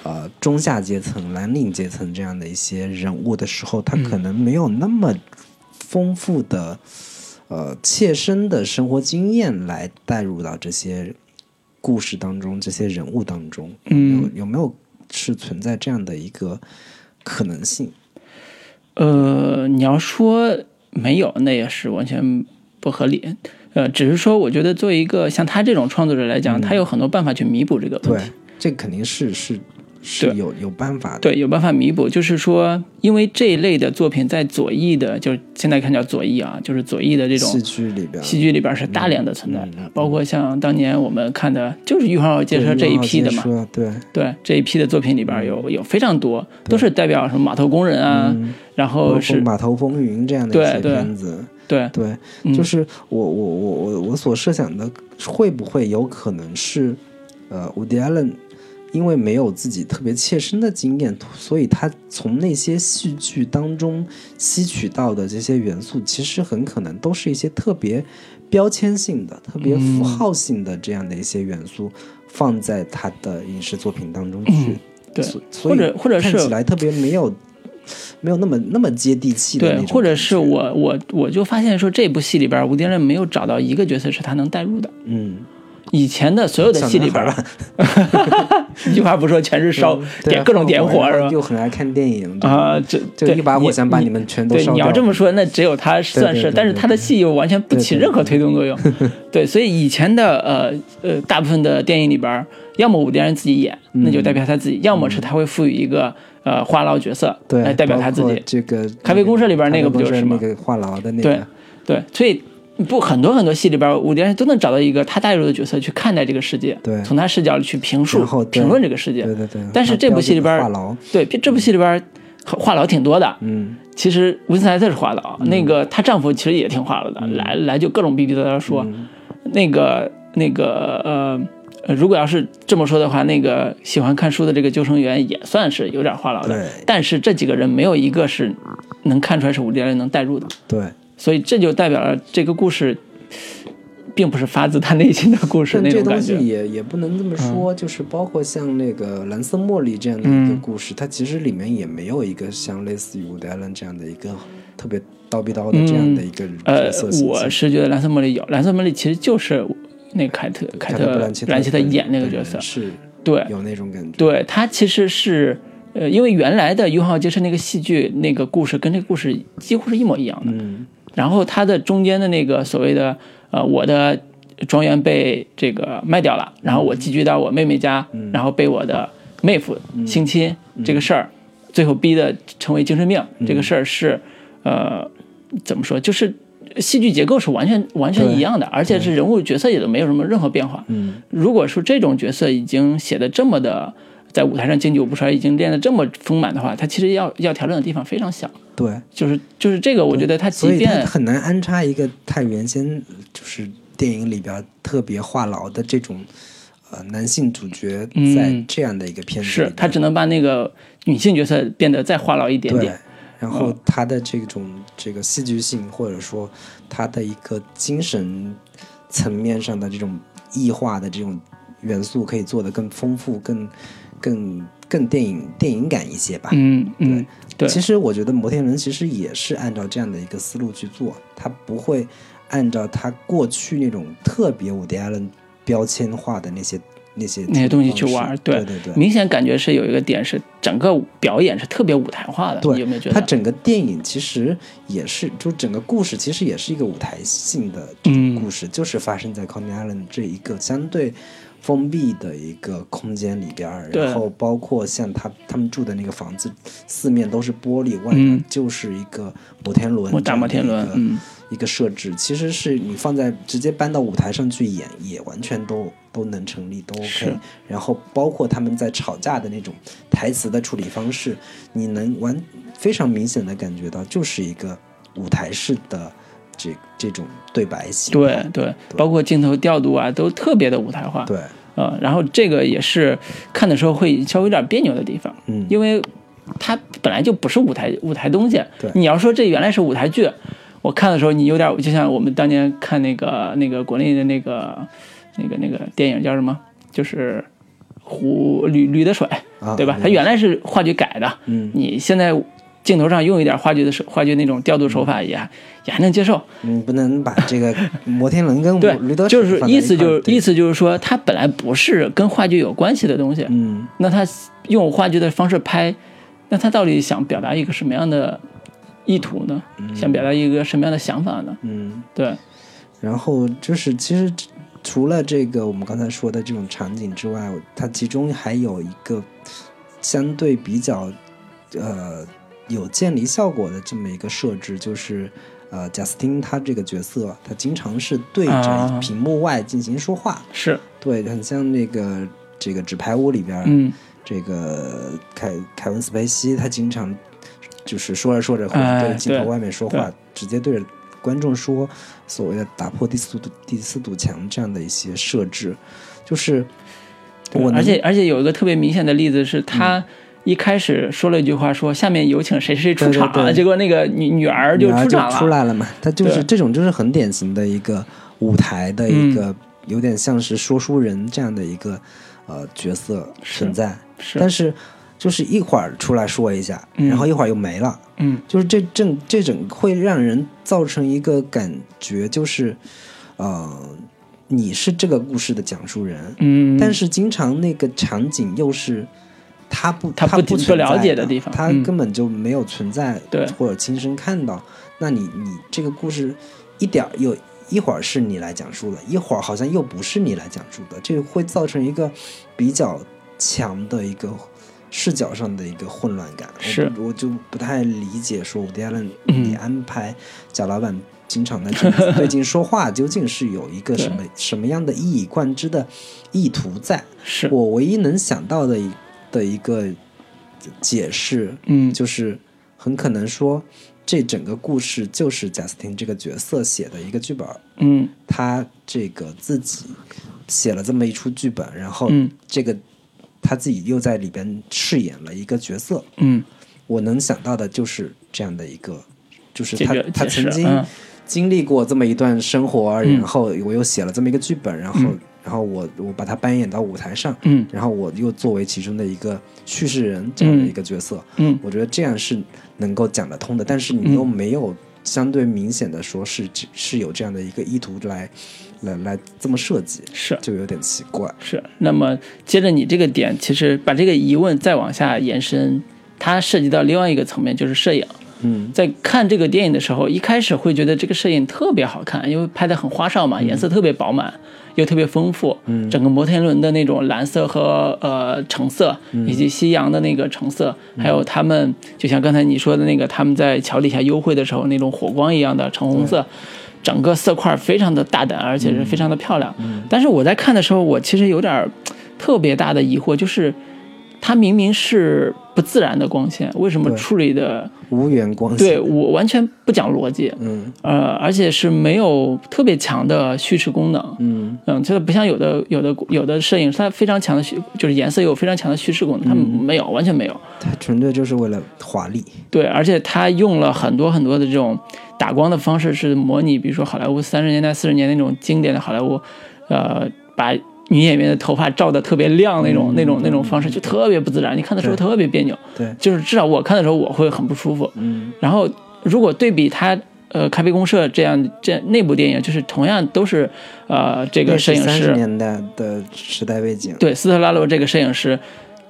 呃，中下阶层、蓝领阶层这样的一些人物的时候，他可能没有那么丰富的、呃切身的生活经验来带入到这些故事当中、这些人物当中。嗯有有没有是存在这样的一个可能性？呃，你要说没有，那也是完全不合理。呃，只是说，我觉得作为一个像他这种创作者来讲，他有很多办法去弥补这个问对题。，这肯定是是是有有办法的。对，有办法弥补。就是说，因为这一类的作品在左翼的，就是现在看叫左翼啊，就是左翼的这种戏剧里边，戏剧里边是大量的存在的，嗯嗯嗯包括像当年我们看的，就是《玉皇街车》这一批的嘛，对，对这一批的作品里边有嗯有非常多，都是代表什么码头工人啊，然后是《码头风云》这样的一些片子，对对，嗯就是我我我我我所设想的，会不会有可能是，呃，伍迪·艾伦因为没有自己特别切身的经验，所以他从那些戏剧当中吸取到的这些元素，其实很可能都是一些特别标签性的、特别符号性的这样的一些元素，放在他的影视作品当中去。嗯对所所以或者或者是看起来特别没有没有那么那么接地气的对，或者是我我我就发现说这部戏里边，吴迪任没有找到一个角色是他能代入的。嗯。以前的所有的戏里边男孩，一句话不说全是烧对点各种点火是吧？又很爱看电影啊，这对就一把火你想把你们全都对，你要这么说，那只有他算是，但是他的戏又完全不起任何推动作用。对，所以以前的呃呃大部分的电影里边儿，要么伍迪·艾伦自己演，嗯那就代表他自己；要么是他会赋予一个呃话痨角色对来代表他自己。这个咖啡公社里边那个不就是吗那个话痨的那对个，对，所以不很多很多戏里边儿，伍迪·艾伦都能找到一个他带入的角色去看待这个世界，对从他视角里去评述评论这个世界。对对对。但是这部戏里边话痨，对，这部戏里边儿话痨挺多的。嗯，其实温斯莱特是话痨，那个她丈夫其实也挺话痨的，来来就各种逼逼叨叨说，嗯那个那个呃呃，如果要是这么说的话，那个喜欢看书的这个救生员也算是有点话痨的对，但是这几个人没有一个是能看出来是伍迪·艾伦能带入的，对。所以这就代表了这个故事并不是发自他内心的故事但这东那种感觉。西也也不能这么说，就是包括像那个蓝色茉莉这样的一个嗯故事，它其实里面也没有一个像类似于伍迪·艾伦这样的一个特别叨逼叨的这样的一个呃角色，形我。是觉得蓝色茉莉有，蓝色茉莉其实就是那个凯特凯特兰奇特演那个角色，是对，有那种感觉。对他其实是，呃，因为原来的《友好街车》那个戏剧那个故事跟这个故事几乎是一模一样的。嗯，然后他的中间的那个所谓的，呃，我的庄园被这个卖掉了，然后我寄居到我妹妹家，然后被我的妹夫性侵、这个事儿，最后逼的成为精神病，这个事儿是，呃，怎么说，就是。戏剧结构是完全完全一样的，而且是人物角色也都没有什么任何变化。嗯，如果说这种角色已经写的这么的，在舞台上经久不衰，已经练得这么丰满的话，他其实要要调整的地方非常小。对。就是就是这个，我觉得他即便很难安插一个他原先就是电影里边特别话痨的这种呃男性主角，嗯在这样的一个片子里是他只能把那个女性角色变得再话痨一点对点。，然后他的这种这个戏剧性，或者说他的一个精神层面上的这种异化的这种元素，可以做得更丰富、更更更电影电影感一些吧。嗯嗯，对，其实我觉得摩天轮其实也是按照这样的一个思路去做，他不会按照他过去那种特别伍迪·艾伦标签化的那些那些那些东西去玩，对对对。明显感觉是有一个点是整个表演是特别舞台化的，对，你有没有觉得？它整个电影其实也是，就整个故事其实也是一个舞台性的这嗯种故事，就是发生在 Coney Island 这一个相对封闭的一个空间里边儿，然后包括像他他们住的那个房子，四面都是玻璃，外嗯面就是一个摩天轮，大摩天轮，嗯，一个设置，其实是你放在直接搬到舞台上去演，也完全都都能成立，都 OK。然后包括他们在吵架的那种台词的处理方式，你能完非常明显的感觉到，就是一个舞台式的这这种对白戏。对对，包括镜头调度啊，都特别的舞台化。对呃，然后这个也是看的时候会稍微有点别扭的地方，嗯因为它本来就不是舞台舞台东西。对你要说这原来是舞台剧，我看的时候你有点就像我们当年看那个那个国内的那个那个那个电影叫什么，就是湖驴驴的水，啊，对吧？它原来是话剧改的，嗯你现在镜头上用一点话剧的手话剧那种调度手法也也还能接受。你不能把这个 摩天轮跟对驴得，就是意思就是意思就是说，它本来不是跟话剧有关系的东西，嗯那他用话剧的方式拍，那他到底想表达一个什么样的意图呢？想表达一个什么样的想法呢？嗯，对，然后就是其实除了这个我们刚才说的这种场景之外，它其中还有一个相对比较呃有建立效果的这么一个设置，就是呃贾斯汀他这个角色，他经常是对着啊屏幕外进行说话，是，对，很像那个这个纸牌屋里边这个凯凯文斯派西他经常就是说着说着会哎对着镜头外面说话，直接对着观众说所谓的打破第四堵第四堵墙这样的一些设置，就是我而且而且有一个特别明显的例子是他。一开始说了一句话说，下面有请谁谁谁出场，对对对。结果那个女女儿就出场了，出来了嘛，他就是这种就是很典型的一个舞台的一个、有点像是说书人这样的一个呃角色存在，是。但是就是一会儿出来说一下，嗯。然后一会儿又没了。嗯。就是这整这整会让人造成一个感觉，就是，呃，你是这个故事的讲述人，嗯，但是经常那个场景又是他不他不不不了解的地方。他嗯。根本就没有存在，对。或者亲身看到。那你你这个故事一点儿有一会儿是你来讲述的，一会儿好像又不是你来讲述的，这个会造成一个比较强的一个视角上的一个混乱感。我是。我就不太理解，说伍迪·艾伦嗯。你安排贾老板经常在镜子对镜说话，究竟是有一个什么什么样的一以贯之的意图在？是，我唯一能想到的一的一个解释，嗯。就是很可能说，这整个故事就是贾斯汀这个角色写的一个剧本，嗯。他这个自己写了这么一出剧本，然后嗯。这个他自己又在里边饰演了一个角色。嗯，我能想到的就是这样的一个，就是他这个他曾经嗯。经历过这么一段生活，嗯。然后我又写了这么一个剧本，然后、嗯。然后我我把它扮演到舞台上，嗯。然后我又作为其中的一个叙事人这样的一个角色，嗯。我觉得这样是能够讲得通的。但是你嗯又没有相对明显的说是是有这样的一个意图来来来这么设计，是就有点奇怪。是。那么接着你这个点，其实把这个疑问再往下延伸，它涉及到另外一个层面，就是摄影。嗯在看这个电影的时候，一开始会觉得这个摄影特别好看，因为拍的很花哨嘛，颜色特别饱满，又特别丰富。嗯整个摩天轮的那种蓝色和呃橙色，以及夕阳的那个橙色，还有他们就像刚才你说的那个，他们在桥底下幽会的时候那种火光一样的橙红色。整个色块非常的大胆，而且是非常的漂亮。但是我在看的时候，我其实有点特别大的疑惑，就是它明明是不自然的光线，为什么处理的无源光线。对，我完全不讲逻辑，嗯。呃，而且是没有特别强的叙事功能，嗯。嗯，这个不像有的有的有的摄影，它非常强的叙，就是颜色有非常强的叙事功能，它没有，完全没有。它纯粹就是为了华丽。对，而且它用了很多很多的这种打光的方式，是模拟，比如说好莱坞三十年代、四十年代那种经典的好莱坞，呃，把女演员的头发照的特别亮那种、那种那种方式，就特别不自然，你看的时候特别别扭。对，就是至少我看的时候我会很不舒服。嗯然后如果对比他呃咖啡公社这样这样那部电影，就是同样都是呃这个摄影三十师年代的时代背景，对斯特拉罗这个摄影师。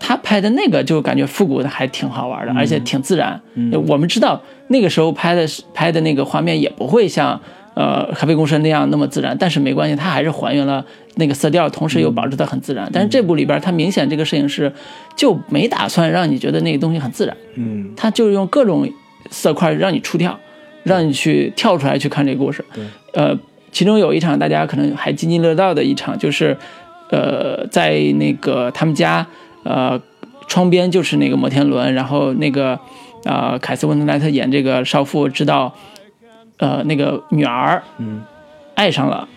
他拍的那个就感觉复古的还挺好玩的，而且挺自然。嗯我们知道那个时候拍的拍的那个画面也不会像呃咖啡公社那样那么自然，但是没关系，它还是还原了那个色调，同时又保持的很自然。但是这部里边，它明显这个摄影师就没打算让你觉得那个东西很自然，嗯他就是用各种色块让你出跳，让你去跳出来去看这个故事。对，呃，其中有一场大家可能还津津乐道的一场，就是呃，在那个他们家呃窗边就是那个摩天轮，然后那个呃凯瑟温特莱特演这个少妇知道呃那个女儿嗯爱上了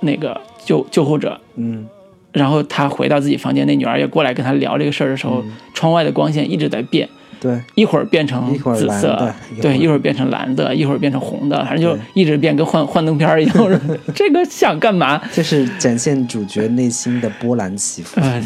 那个救救护者，嗯然后他回到自己房间，那女儿也过来跟他聊这个事儿的时候，窗外的光线一直在变，对，一会儿变成紫色，对，一会儿变成蓝的，一会儿变成红的，反正就一直变，跟幻幻灯片一样。这个想干嘛？就是展现主角内心的波澜起伏。呃，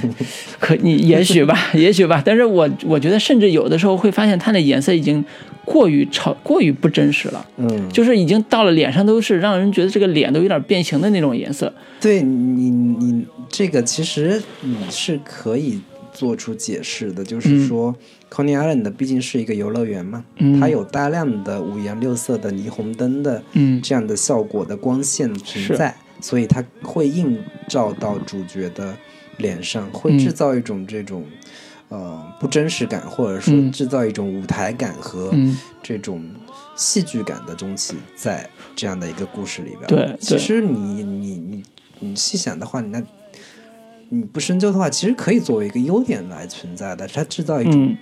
可你也许吧，也许吧，但是我我觉得，甚至有的时候会发现它的颜色已经过于超、过于不真实了，嗯，就是已经到了脸上都是让人觉得这个脸都有点变形的那种颜色。对你你这个其实你是可以做出解释的，就是说、Coney Island 毕竟是一个游乐园嘛，嗯。它有大量的五颜六色的霓虹灯的嗯。这样的效果的光线存在，所以它会映照到主角的脸上，会嗯制造一种这种。呃，不真实感，或者说嗯制造一种舞台感和嗯这种戏剧感的东西，在这样的一个故事里边。对对其实你你你你细想的话，那你不深究的话，其实可以作为一个优点来存在的。它制造一种嗯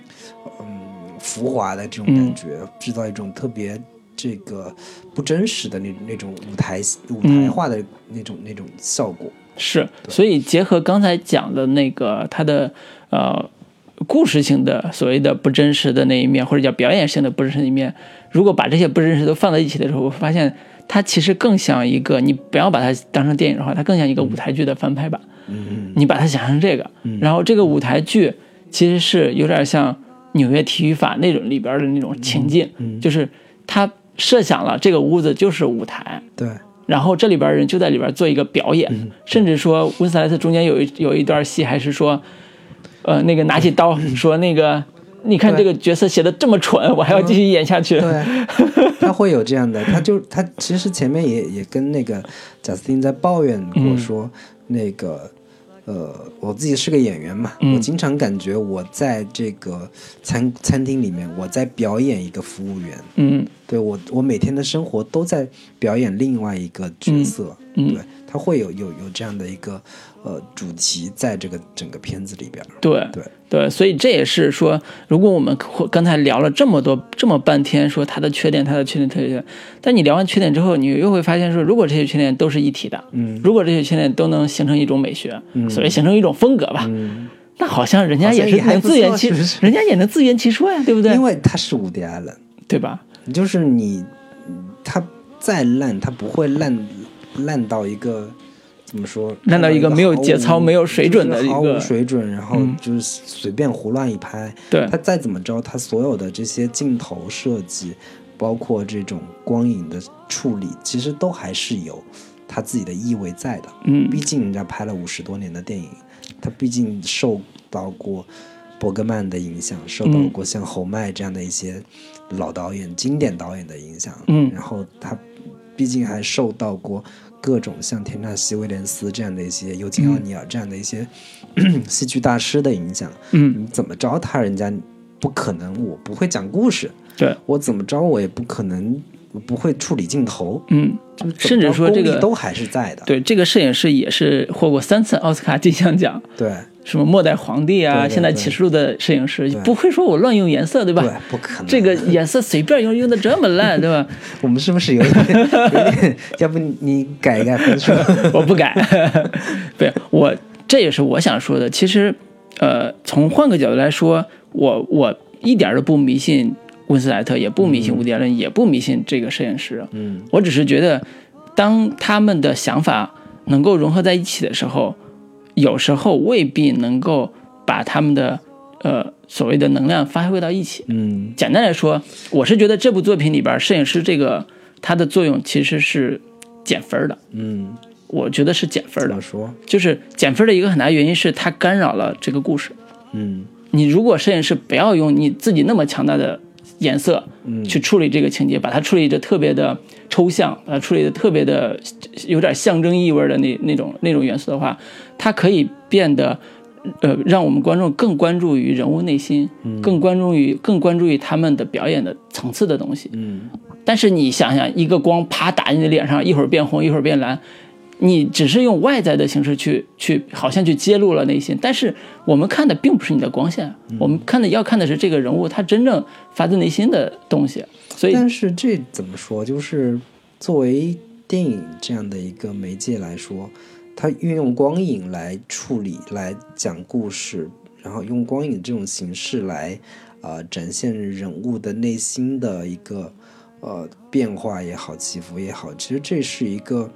嗯浮华的这种感觉，制造一种特别这个不真实的那那种舞台舞台化的那种、那种效果。是，所以结合刚才讲的那个它的呃故事性的所谓的不真实的那一面，或者叫表演性的不真实的一面，如果把这些不真实都放在一起的时候，我发现它其实更像一个，你不要把它当成电影的话，它更像一个舞台剧的翻拍版。嗯。你把它想象成这个，然后这个舞台剧其实是有点像纽约体育法那种里边的那种情境，就是他设想了这个屋子就是舞台，对，然后这里边人就在里边做一个表演，甚至说温斯莱特中间有一有一段戏还是说，呃，那个拿起刀说那个，你看这个角色写的这么蠢，我还要继续演下去。对，他会有这样的，他就他其实前面也也跟那个贾斯汀在抱怨过嗯。说，那个呃，我自己是个演员嘛，嗯。我经常感觉我在这个餐餐厅里面，我在表演一个服务员，嗯。对我我每天的生活都在表演另外一个角色，嗯。对，他会有有有这样的一个呃主题在这个整个片子里边，对对对，所以这也是说，如果我们刚才聊了这么多这么半天，说它的缺点，它的缺点，它的缺点，但你聊完缺点之后，你又会发现说，如果这些缺点都是一体的，嗯如果这些缺点都能形成一种美学，嗯所谓形成一种风格吧，嗯，那好像人家也是能自圆其，人家也能自圆其说呀，对不对因？为他是伍迪·艾伦。对吧？就是你，它再烂，它不会烂烂到一个怎么说？烂到一个没有节操没有水准的就是毫无水准，然后嗯就是随便胡乱一拍。对他再怎么着，他所有的这些镜头设计，包括这种光影的处理，其实都还是有他自己的意味在的。嗯毕竟人家拍了五十多年的电影，他毕竟受到过伯格曼的影响，受到嗯过像侯麦这样的一些老导演、经典导演的影响。嗯然后他毕竟还受到过各种像田纳西·威廉斯这样的一些、尤金·奥尼尔这样的一些 戏剧大师的影响。嗯，你怎么着，他人家不可能，我不会讲故事，对，我怎么着，我也不可能不会处理镜头，嗯，就甚至说这个都还是在的。对，这个摄影师也是获过三次奥斯卡金像奖，对什么末代皇帝啊，对对现在对启示录的摄影师不会说我乱用颜色，对吧？对，不可能。这个颜色随便用，用的这么烂，对吧？我们是不是有点有点？要不你改一改分数？我不改，不是我，这也是我想说的。其实，呃，从换个角度来说，我我一点儿都不迷信温斯莱特，也不迷信伍迪·艾伦，也不迷信这个摄影师。嗯我只是觉得，当他们的想法能够融合在一起的时候，有时候未必能够把他们的呃所谓的能量发挥到一起。嗯简单来说，我是觉得这部作品里边，摄影师这个它的作用其实是减分的。嗯，我觉得是减分的怎么，说？就是减分的一个很大原因是它干扰了这个故事。嗯你如果摄影师不要用你自己那么强大的颜色嗯去处理这个情节，把它处理的特别的抽象，把它处理的特别的有点象征意味的那那种那种元素的话，它可以变得。呃，让我们观众更关注于人物内心，更关注于更关注于他们的表演的层次的东西。嗯但是你想想，一个光啪打你的脸上，一会儿变红，一会儿变蓝，你只是用外在的形式去去，好像去揭露了内心。但是我们看的并不是你的光线，我们看的要看的是这个人物他真正发自内心的东西。所以，但是这怎么说？就是作为电影这样的一个媒介来说，它运用光影来处理、来讲故事，然后用光影这种形式来，呃，展现人物的内心的一个呃变化也好、起伏也好，其实这是一个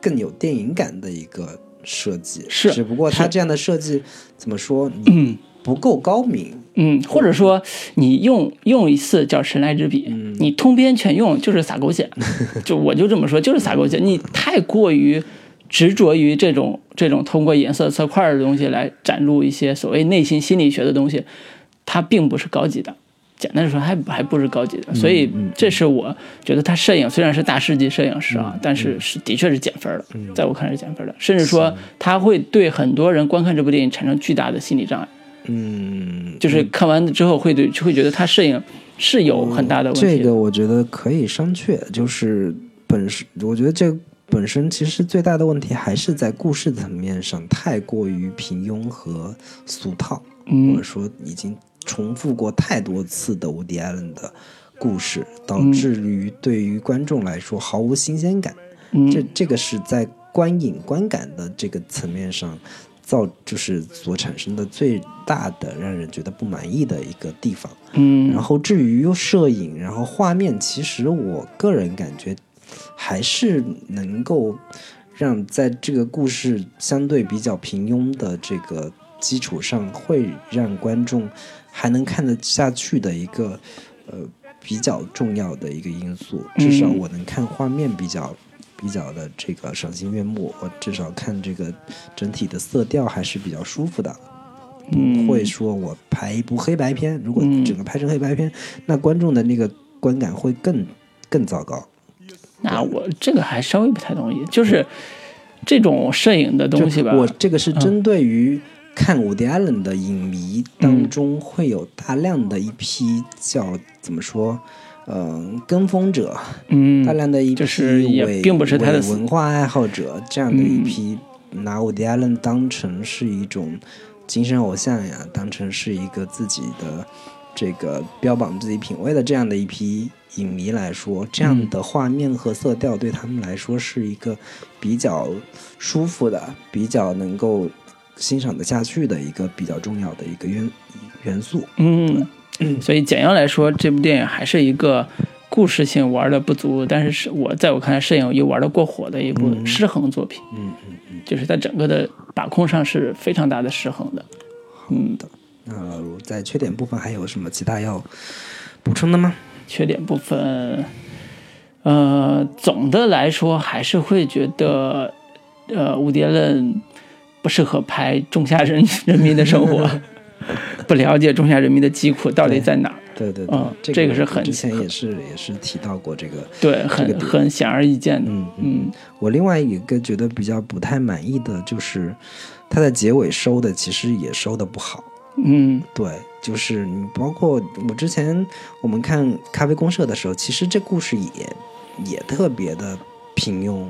更有电影感的一个设计。是只不过他这样的设计怎么说？嗯，不够高明。嗯，或者说你用用一次叫神来之笔，嗯你通篇全用就是撒狗血，就我就这么说，就是撒狗血。你太过于执着于这种这种通过颜色色块的东西来展露一些所谓内心心理学的东西，它并不是高级的。简单的说，还还不是高级的，所以这是我觉得他摄影虽然是大师级摄影师啊，但是是的确是减分的，在我看来是减分的，甚至说他会对很多人观看这部电影产生巨大的心理障碍。嗯，就是看完之后会对会觉得他摄影是有很大的问题的。这个我觉得可以商榷，就是本身，我觉得这本身其实最大的问题还是在故事层面上太过于平庸和俗套，嗯。或者说已经重复过太多次的伍迪·艾伦的故事，导致于对于观众来说毫无新鲜感。嗯这这个是在观影观感的这个层面上造就是所产生的最大的让人觉得不满意的一个地方。嗯，然后至于摄影，然后画面，其实我个人感觉还是能够让在这个故事相对比较平庸的这个基础上，会让观众还能看得下去的一个呃比较重要的一个因素。至少嗯我能看画面比较。比较的这个赏心悦目，我至少看这个整体的色调还是比较舒服的。嗯不会说我拍一部黑白片，如果嗯整个拍成黑白片，那观众的那个观感会更更糟糕。那我这个还稍微不太同意，就是这种摄影的东西吧，我这个是针对于看伍迪·艾伦的影迷当中，会有大量的一批叫怎么说？嗯、跟风者，嗯大量的一批就是也伪并不是他的伪文化爱好者，这样的一批拿伍迪·艾伦当成是一种精神偶像呀，当成是一个自己的这个标榜自己品味的这样的一批影迷来说，这样的画面和色调对他们来说是一个比较舒服的、比较能够欣赏得下去的一个比较重要的一个元元素。嗯，所以简要来说，这部电影还是一个故事性玩的不足，但是是我在我看来，摄影又玩的过火的一部失衡作品。嗯嗯嗯。就是在整个的把控上是非常大的失衡的。嗯的，那在缺点部分还有什么其他要补充的吗？缺点部分，呃，总的来说还是会觉得，呃，伍迪·艾伦不适合拍中下人人民的生活，不了解中下人民的疾苦到底在哪儿。对对对，嗯这这个是很之前也是也是提到过这个。对，这个很很显而易见的。嗯嗯我另外一个觉得比较不太满意的就是，它的结尾收的其实也收的不好。嗯对，就是你包括我之前我们看《咖啡公社》的时候，其实这故事也也特别的平庸，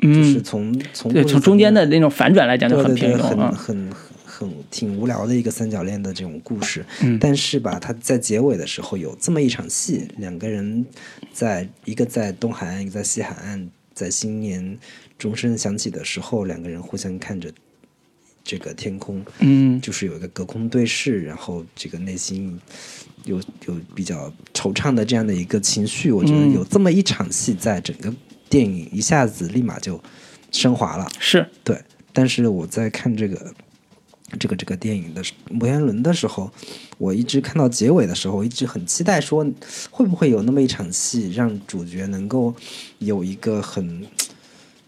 就是嗯，从从对，从中间的那种反转来讲就对很平庸啊。很很很挺无聊的一个三角恋的这种故事。嗯但是吧，他在结尾的时候有这么一场戏，两个人在一个在东海岸，一个在西海岸，在新年钟声响起的时候，两个人互相看着这个天空，嗯就是有一个隔空对视，然后这个内心有有比较惆怅的这样的一个情绪。我觉得嗯有这么一场戏，在整个电影一下子立马就升华了。是，对，但是我在看这个这个这个电影的摩天轮的时候，我一直看到结尾的时候，我一直很期待说会不会有那么一场戏，让主角能够有一个很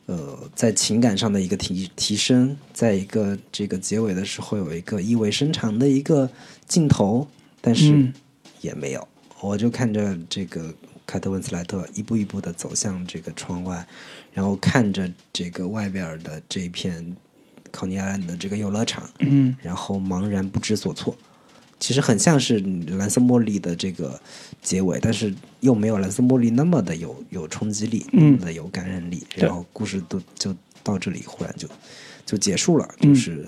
呃在情感上的一个提提升，在一个这个结尾的时候有一个意味深长的一个镜头，但是嗯也没有。我就看着这个凯特温斯莱特一步一步的走向这个窗外，然后看着这个外边儿的这一片考尼安的这个游乐场，嗯然后茫然不知所措。其实很像是蓝色茉莉的这个结尾，但是又没有蓝色茉莉那么的有有冲击力，嗯那么的有感染力。对然后故事都就到这里，忽然就就结束了，嗯就是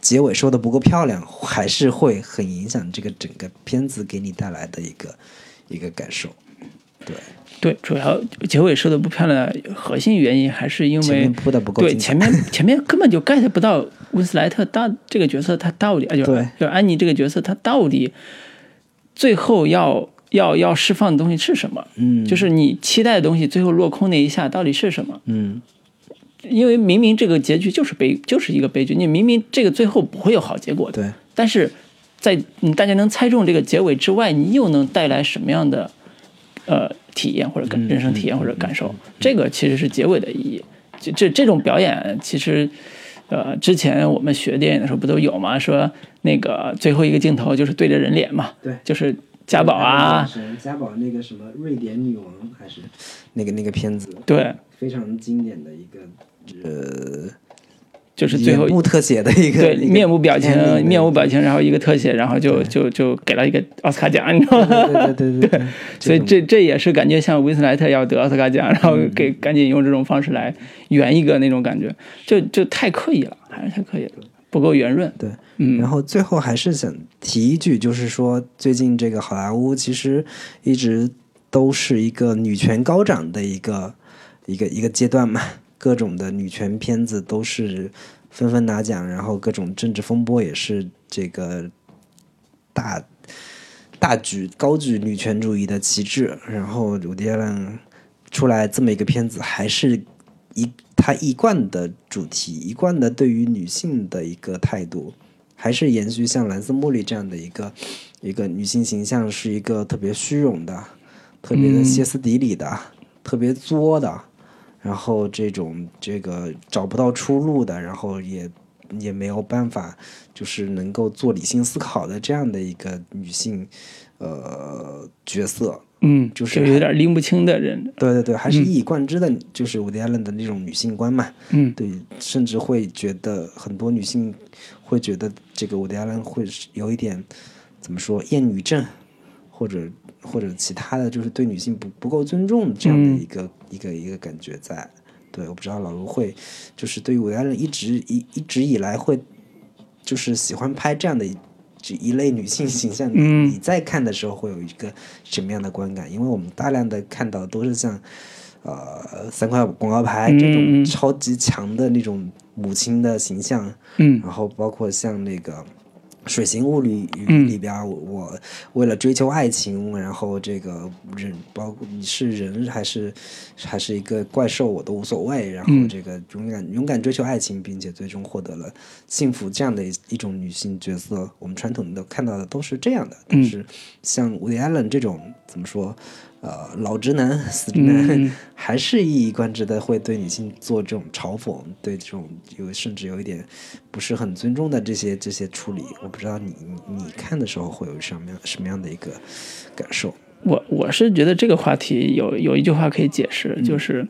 结尾说的不够漂亮，还是会很影响这个整个片子给你带来的一个一个感受。对。对，主要结尾收的不漂亮，核心原因还是因为前面铺的不够对前面 前面根本就 get 不到温斯莱特到这个角色他到底，啊就对。就安妮这个角色他到底最后要要要释放的东西是什么？嗯，就是你期待的东西最后落空那一下到底是什么？嗯。因为明明这个结局就是悲，就是一个悲剧，你明明这个最后不会有好结果的，对。但是在你大家能猜中这个结尾之外，你又能带来什么样的呃体验或者感人生体验或者感受？这个其实是结尾的意义。这这这种表演其实。呃，之前我们学电影的时候不都有吗？说那个最后一个镜头就是对着人脸嘛，对就是家宝啊，家宝那个什么瑞典女王还是那个那个片子，对，非常经典的一个呃，就是最后特写的一个对面部表情面部表情，然后一个特写，然后就就就给了一个奥斯卡奖，你知道吗？对对对对对，所以这这也是感觉像威斯莱特要得奥斯卡奖，然后嗯。给赶紧用这种方式来圆一个那种感觉，就就太刻意了，还是太刻意了，不够圆润。对，嗯，然后最后还是想提一句，就是说最近这个好莱坞其实一直都是一个女权高涨的一个一个一个阶段嘛，各种的女权片子都是纷纷拿奖，然后各种政治风波也是这个大大举高举女权主义的旗帜，然后伍迪·艾伦出来这么一个片子，还是一他一贯的主题，一贯的对于女性的一个态度，还是延续像蓝色茉莉这样的一个一个女性形象，是一个特别虚荣的、特别的歇斯底里的、特别作的，然后这种这个找不到出路的，然后也也没有办法，就是能够做理性思考的这样的一个女性呃角色。嗯，就是有点拎不清的人，对对对，还是一以贯之的，就是伍迪·艾伦的那种女性观嘛。嗯对，甚至会觉得很多女性会觉得这个伍迪·艾伦会是有一点怎么说厌女症，或者或者其他的就是对女性不不够尊重这样的嗯一个、一个一个感觉在。对，我不知道老卢会就是对于伍迪·艾伦一直一一直以来会就是喜欢拍这样的一这一类女性形象，你嗯你在看的时候会有一个什么样的观感？因为我们大量的看到都是像呃三块广告牌这种超级强的那种母亲的形象，嗯然后包括像那个《水形物语》嗯里边儿，我我为了追求爱情，然后这个人，包括你是人还是还是一个怪兽，我都无所谓。然后嗯这个勇敢勇敢追求爱情，并且最终获得了幸福，这样的一一种女性角色，我们传统的看到的都是这样的。但嗯是像伍迪·艾伦这种怎么说？呃，老直男、死直男，还是一以贯之的会对女性做这种嘲讽，对这种有甚至有一点不是很尊重的这些这些处理，我不知道你你你看的时候会有什么样什么样的一个感受？我我是觉得这个话题有有一句话可以解释，就是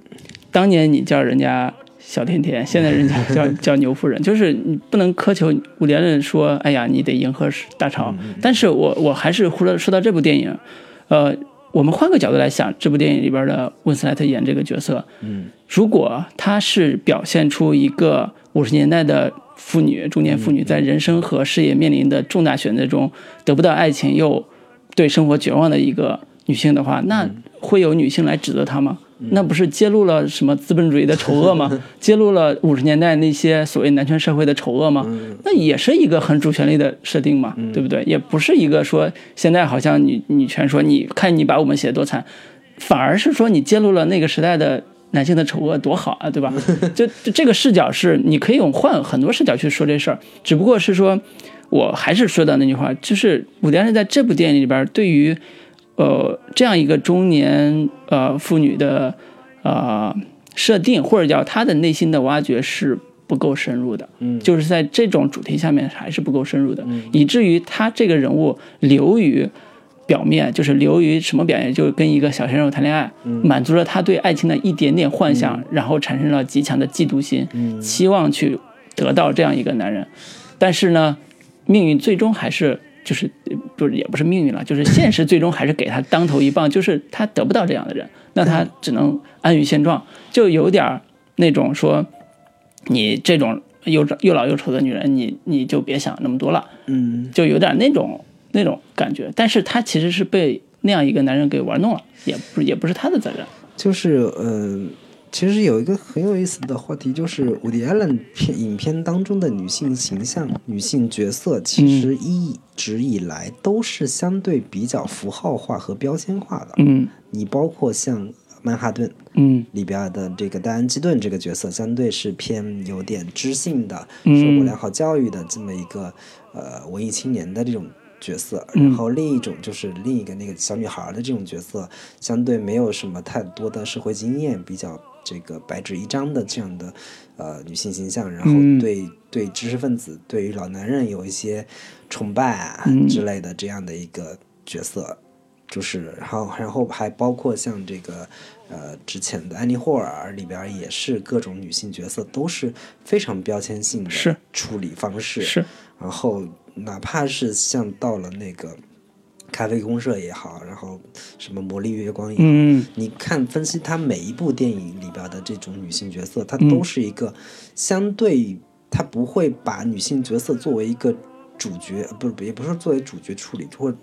当年你叫人家小甜甜，现在人家叫 叫牛夫人，就是你不能苛求五连任说，哎呀，你得迎合大潮。但是我我还是说说到这部电影，呃，我们换个角度来想，这部电影里边的温斯莱特演这个角色，嗯如果她是表现出一个五十年代的妇女、中年妇女在人生和事业面临的重大选择中得不到爱情，又对生活绝望的一个女性的话，那会有女性来指责她吗？那不是揭露了什么资本主义的丑恶吗？揭露了五十年代那些所谓男权社会的丑恶吗？那也是一个很主旋律的设定嘛，对不对？也不是一个说现在好像女女权说你看你把我们写的多惨，反而是说你揭露了那个时代的男性的丑恶多好啊，对吧？就就这个视角是你可以用换很多视角去说这事儿，只不过是说，我还是说到那句话，就是伍迪·安在这部电影里边对于呃这样一个中年呃妇女的呃设定，或者叫她的内心的挖掘是不够深入的，嗯。就是在这种主题下面还是不够深入的，以至于她这个人物流于表面，就是流于什么表现，就是跟一个小鲜肉谈恋爱，满足了他对爱情的一点点幻想，然后产生了极强的嫉妒心，期望去得到这样一个男人，但是呢，命运最终还是。就是不是也不是命运了，就是现实最终还是给他当头一棒，就是他得不到这样的人，那他只能安于现状，就有点儿那种说，你这种又又老又丑的女人，你你就别想那么多了，嗯就有点那种那种感觉。但是他其实是被那样一个男人给玩弄了，也不也不是他的责任。就是呃，其实有一个很有意思的话题，就是伍迪·艾伦片影片当中的女性形象、女性角色，其实一直以来都是相对比较符号化和标签化的。嗯你包括像曼哈顿嗯里边的这个戴安·基顿这个角色，相对是偏有点知性的、嗯受过良好教育的这么一个呃文艺青年的这种角色。嗯然后另一种就是另一个那个小女孩的这种角色，相对没有什么太多的社会经验，比较这个白纸一张的这样的呃女性形象，然后嗯。对、对知识分子、对于老男人有一些崇拜啊嗯。之类的这样的一个角色。就是，然后然后还包括像这个呃之前的安妮霍尔里边也是各种女性角色都是非常标签性的处理方式，是，然后哪怕是像到了那个咖啡公社也好，然后什么魔力月光也好，嗯你看分析他每一部电影里边的这种女性角色，它嗯。都是一个相对，她不会把女性角色作为一个主角，呃不是也不是作为主角处理，或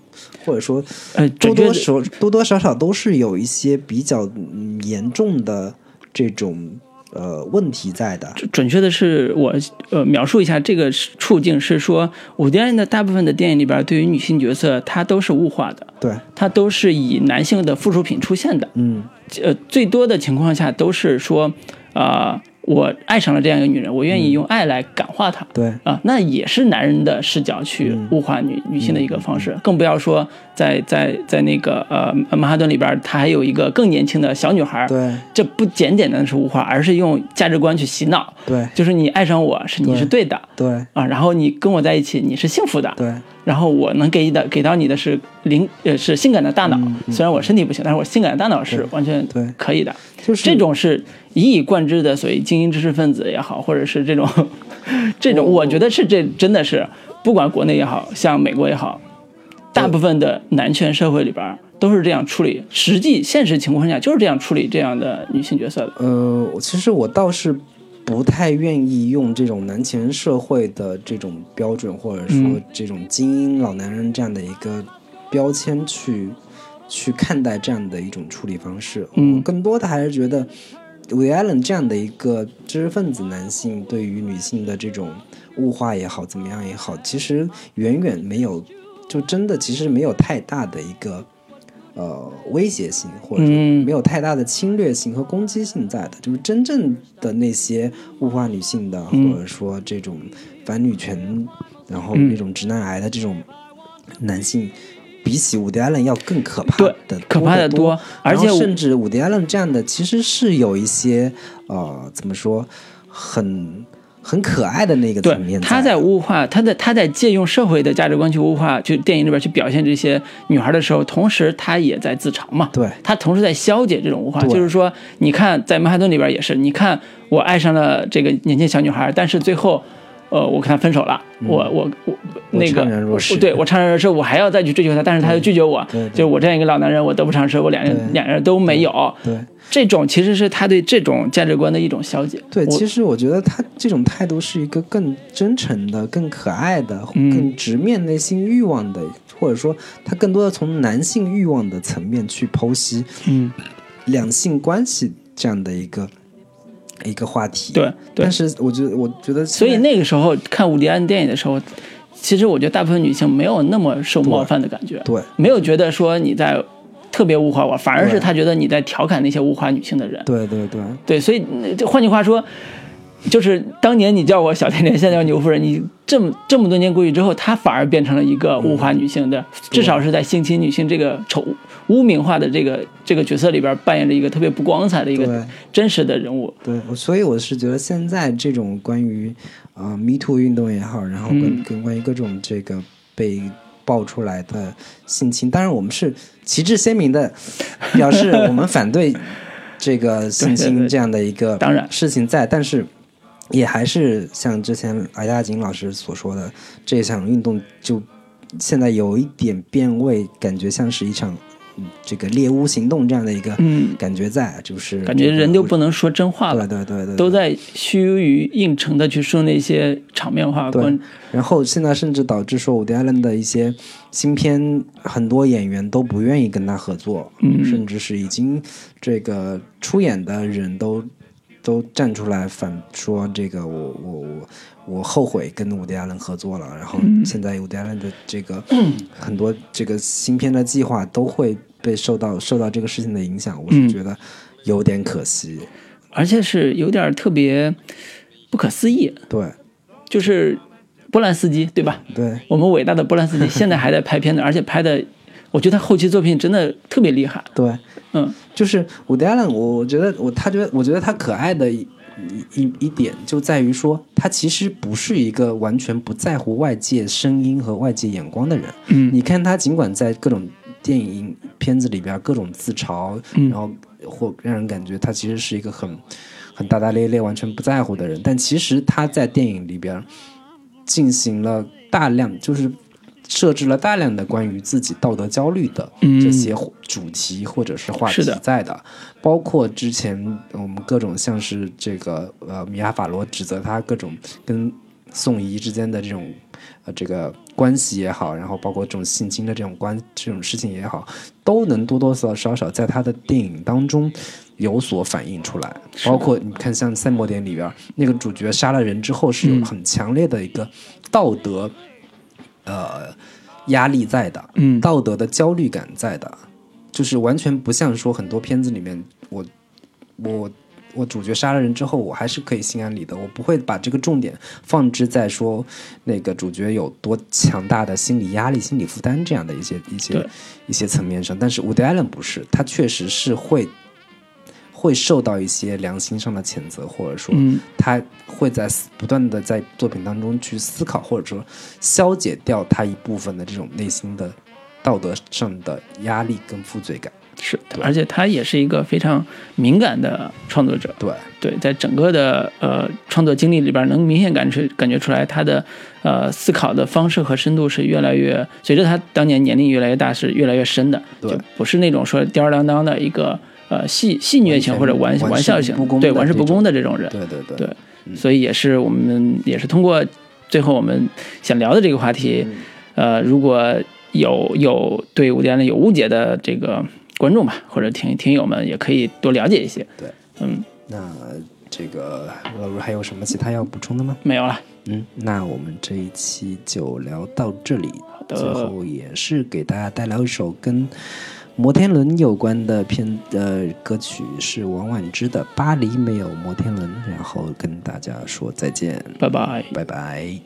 或者说呃，多多少多多少少都是有一些比较嗯严重的这种呃问题在的。准确的是，我呃描述一下这个处境是说，伍迪·艾伦的大部分的电影里边，对于女性角色，它都是物化的，对，它都是以男性的附属品出现的。嗯呃，最多的情况下都是说，啊、我爱上了这样一个女人，我愿意用爱来感化她。对，啊，那也是男人的视角去嗯。物化女、女性的一个方式，更不要说在在在那个呃曼哈顿里边，他还有一个更年轻的小女孩，对。这不简简单的是物化，而是用价值观去洗脑，对。就是你爱上我是你是对的。对。啊，然后你跟我在一起你是幸福的，对然后我能给的给到你的是灵呃是性感的大脑，虽然我身体不行，但是我性感的大脑是完全可以的。就是这种是一以贯之的，所谓精英知识分子也好，或者是这种 这种，我觉得是这真的是不管国内也好像美国也好，大部分的男权社会里边都是这样处理，实际现实情况下就是这样处理这样的女性角色的。呃，其实我倒是不太愿意用这种男权社会的这种标准，或者说嗯这种精英老男人这样的一个标签去去看待这样的一种处理方式。嗯我更多的还是觉得伍迪·艾伦这样的一个知识分子男性对于女性的这种物化也好，怎么样也好，其实远远没有，就真的其实没有太大的一个。呃，威胁性或者没有太大的侵略性和攻击性在的，就是真正的那些物化女性的，嗯。或者说这种反女权，然后嗯那种直男癌的这种男性，比起伍迪·艾伦要更可怕的的可怕的多多而且甚至伍迪·艾伦这样的其实是有一些呃，怎么说，很很可爱的那个对层面，他在物化，他在他在借用社会的价值观去物化，就电影里边去表现这些女孩的时候，同时他也在自嘲嘛。对他同时在消解这种物化，就是说，你看在曼哈顿里边也是，你看我爱上了这个年轻小女孩，但是最后。呃，我跟他分手了，我我我那个我对我怅然若失，我还要再去追求他，但是他又拒绝我，就我这样一个老男人，我得不偿失，我两人对。两人都没有，对这种其实是他对这种价值观的一种消解。对，其实我觉得他这种态度是一个更真诚的、更可爱的、嗯。更直面内心欲望的，或者说他更多的从男性欲望的层面去剖析嗯，两性关系这样的一个一个话题。对对但，是我觉得，我觉得，所以那个时候看伍迪·安电影的时候，其实我觉得大部分女性没有那么受冒犯的感觉，对没有觉得说你在特别物化我，反而是对她觉得你在调侃那些物化女性的人。对对对对，所以换句话说，就是当年你叫我小甜甜，现在叫牛夫人，你这么这么多年过去之后，她反而变成了一个物化女性的，至少是在性侵女性这个丑污名化的这个这个角色里边扮演着一个特别不光彩的一对。个真实的人物。对，我所以我是觉得现在这种关于啊、呃 Me Too 运动也好，然后跟、嗯。跟关于各种这个被爆出来的性侵，当然我们是旗帜鲜明的表示我们反对这个性侵 这样的一个当然。事情在，但是也还是像之前艾大锦老师所说的，这项运动就现在有一点变味，感觉像是一场嗯这个猎巫行动这样的一个嗯感觉在，就是感觉人就不能说真话了，对对对对，都在虚于应承的去说那些场面话。对然后现在甚至导致说伍迪·艾伦的一些新片，很多演员都不愿意跟他合作，嗯甚至是已经这个出演的人都都站出来反说这个我我我我后悔跟伍迪·艾伦合作了。然后嗯现在伍迪·艾伦的这个、很多这个新片的计划都会被受到受到这个事情的影响，我是嗯觉得有点可惜。而且是有点特别不可思议，对就是波兰斯基，对吧？对我们伟大的波兰斯基现在还在拍片子，而且拍的，我觉得他后期作品真的特别厉害。对。嗯就是伍迪·艾伦，我我觉得我他觉得我觉得他可爱的一一一点就在于说，他其实不是一个完全不在乎外界声音和外界眼光的人。嗯你看他尽管在各种电影片子里边各种自嘲，嗯然后或让人感觉他其实是一个很很大大咧咧、完全不在乎的人，但其实他在电影里边进行了大量就是。设置了大量的关于自己道德焦虑的嗯。这些主题或者是话题在的，包括之前我们各种像是这个呃米亚法罗指责他各种跟宋怡之间的这种呃这个关系也好，然后包括这种性侵的这种关这种事情也好，都能多多少少在他的电影当中有所反映出来。包括你看像《赛末点》里边那个主角杀了人之后是有嗯。很强烈的一个道德、呃压力在的，嗯道德的焦虑感在的，就是完全不像说很多片子里面我我。我主角杀了人之后，我还是可以心安理得，我不会把这个重点放置在说那个主角有多强大的心理压力、心理负担这样的一些一些一些层面上。但是伍迪·艾伦不是，他确实是会会受到一些良心上的谴责，或者说嗯。他会在思不断的在作品当中去思考，或者说消解掉他一部分的这种内心的道德上的压力跟负罪感。是，而且他也是一个非常敏感的创作者。对，对，在整个的呃创作经历里边，能明显感觉感觉出来他的呃思考的方式和深度是越来越，随着他当年年龄越来越大，是越来越深的，对。就不是那种说吊儿郎当的一个呃戏戏谑型或者玩玩玩笑型对玩世不恭的这种人。对对对对所以也是我们也是通过最后我们想聊的这个话题，嗯呃，如果有有对伍迪·艾伦有误解的这个观众吧，或者听听友们，也可以多了解一些。对，嗯，那这个老卢还有什么其他要补充的吗？没有了。嗯，那我们这一期就聊到这里。的最后也是给大家带来一首跟摩天轮有关的片呃歌曲，是王菀之的《巴黎没有摩天轮》，然后跟大家说再见，拜拜。拜拜。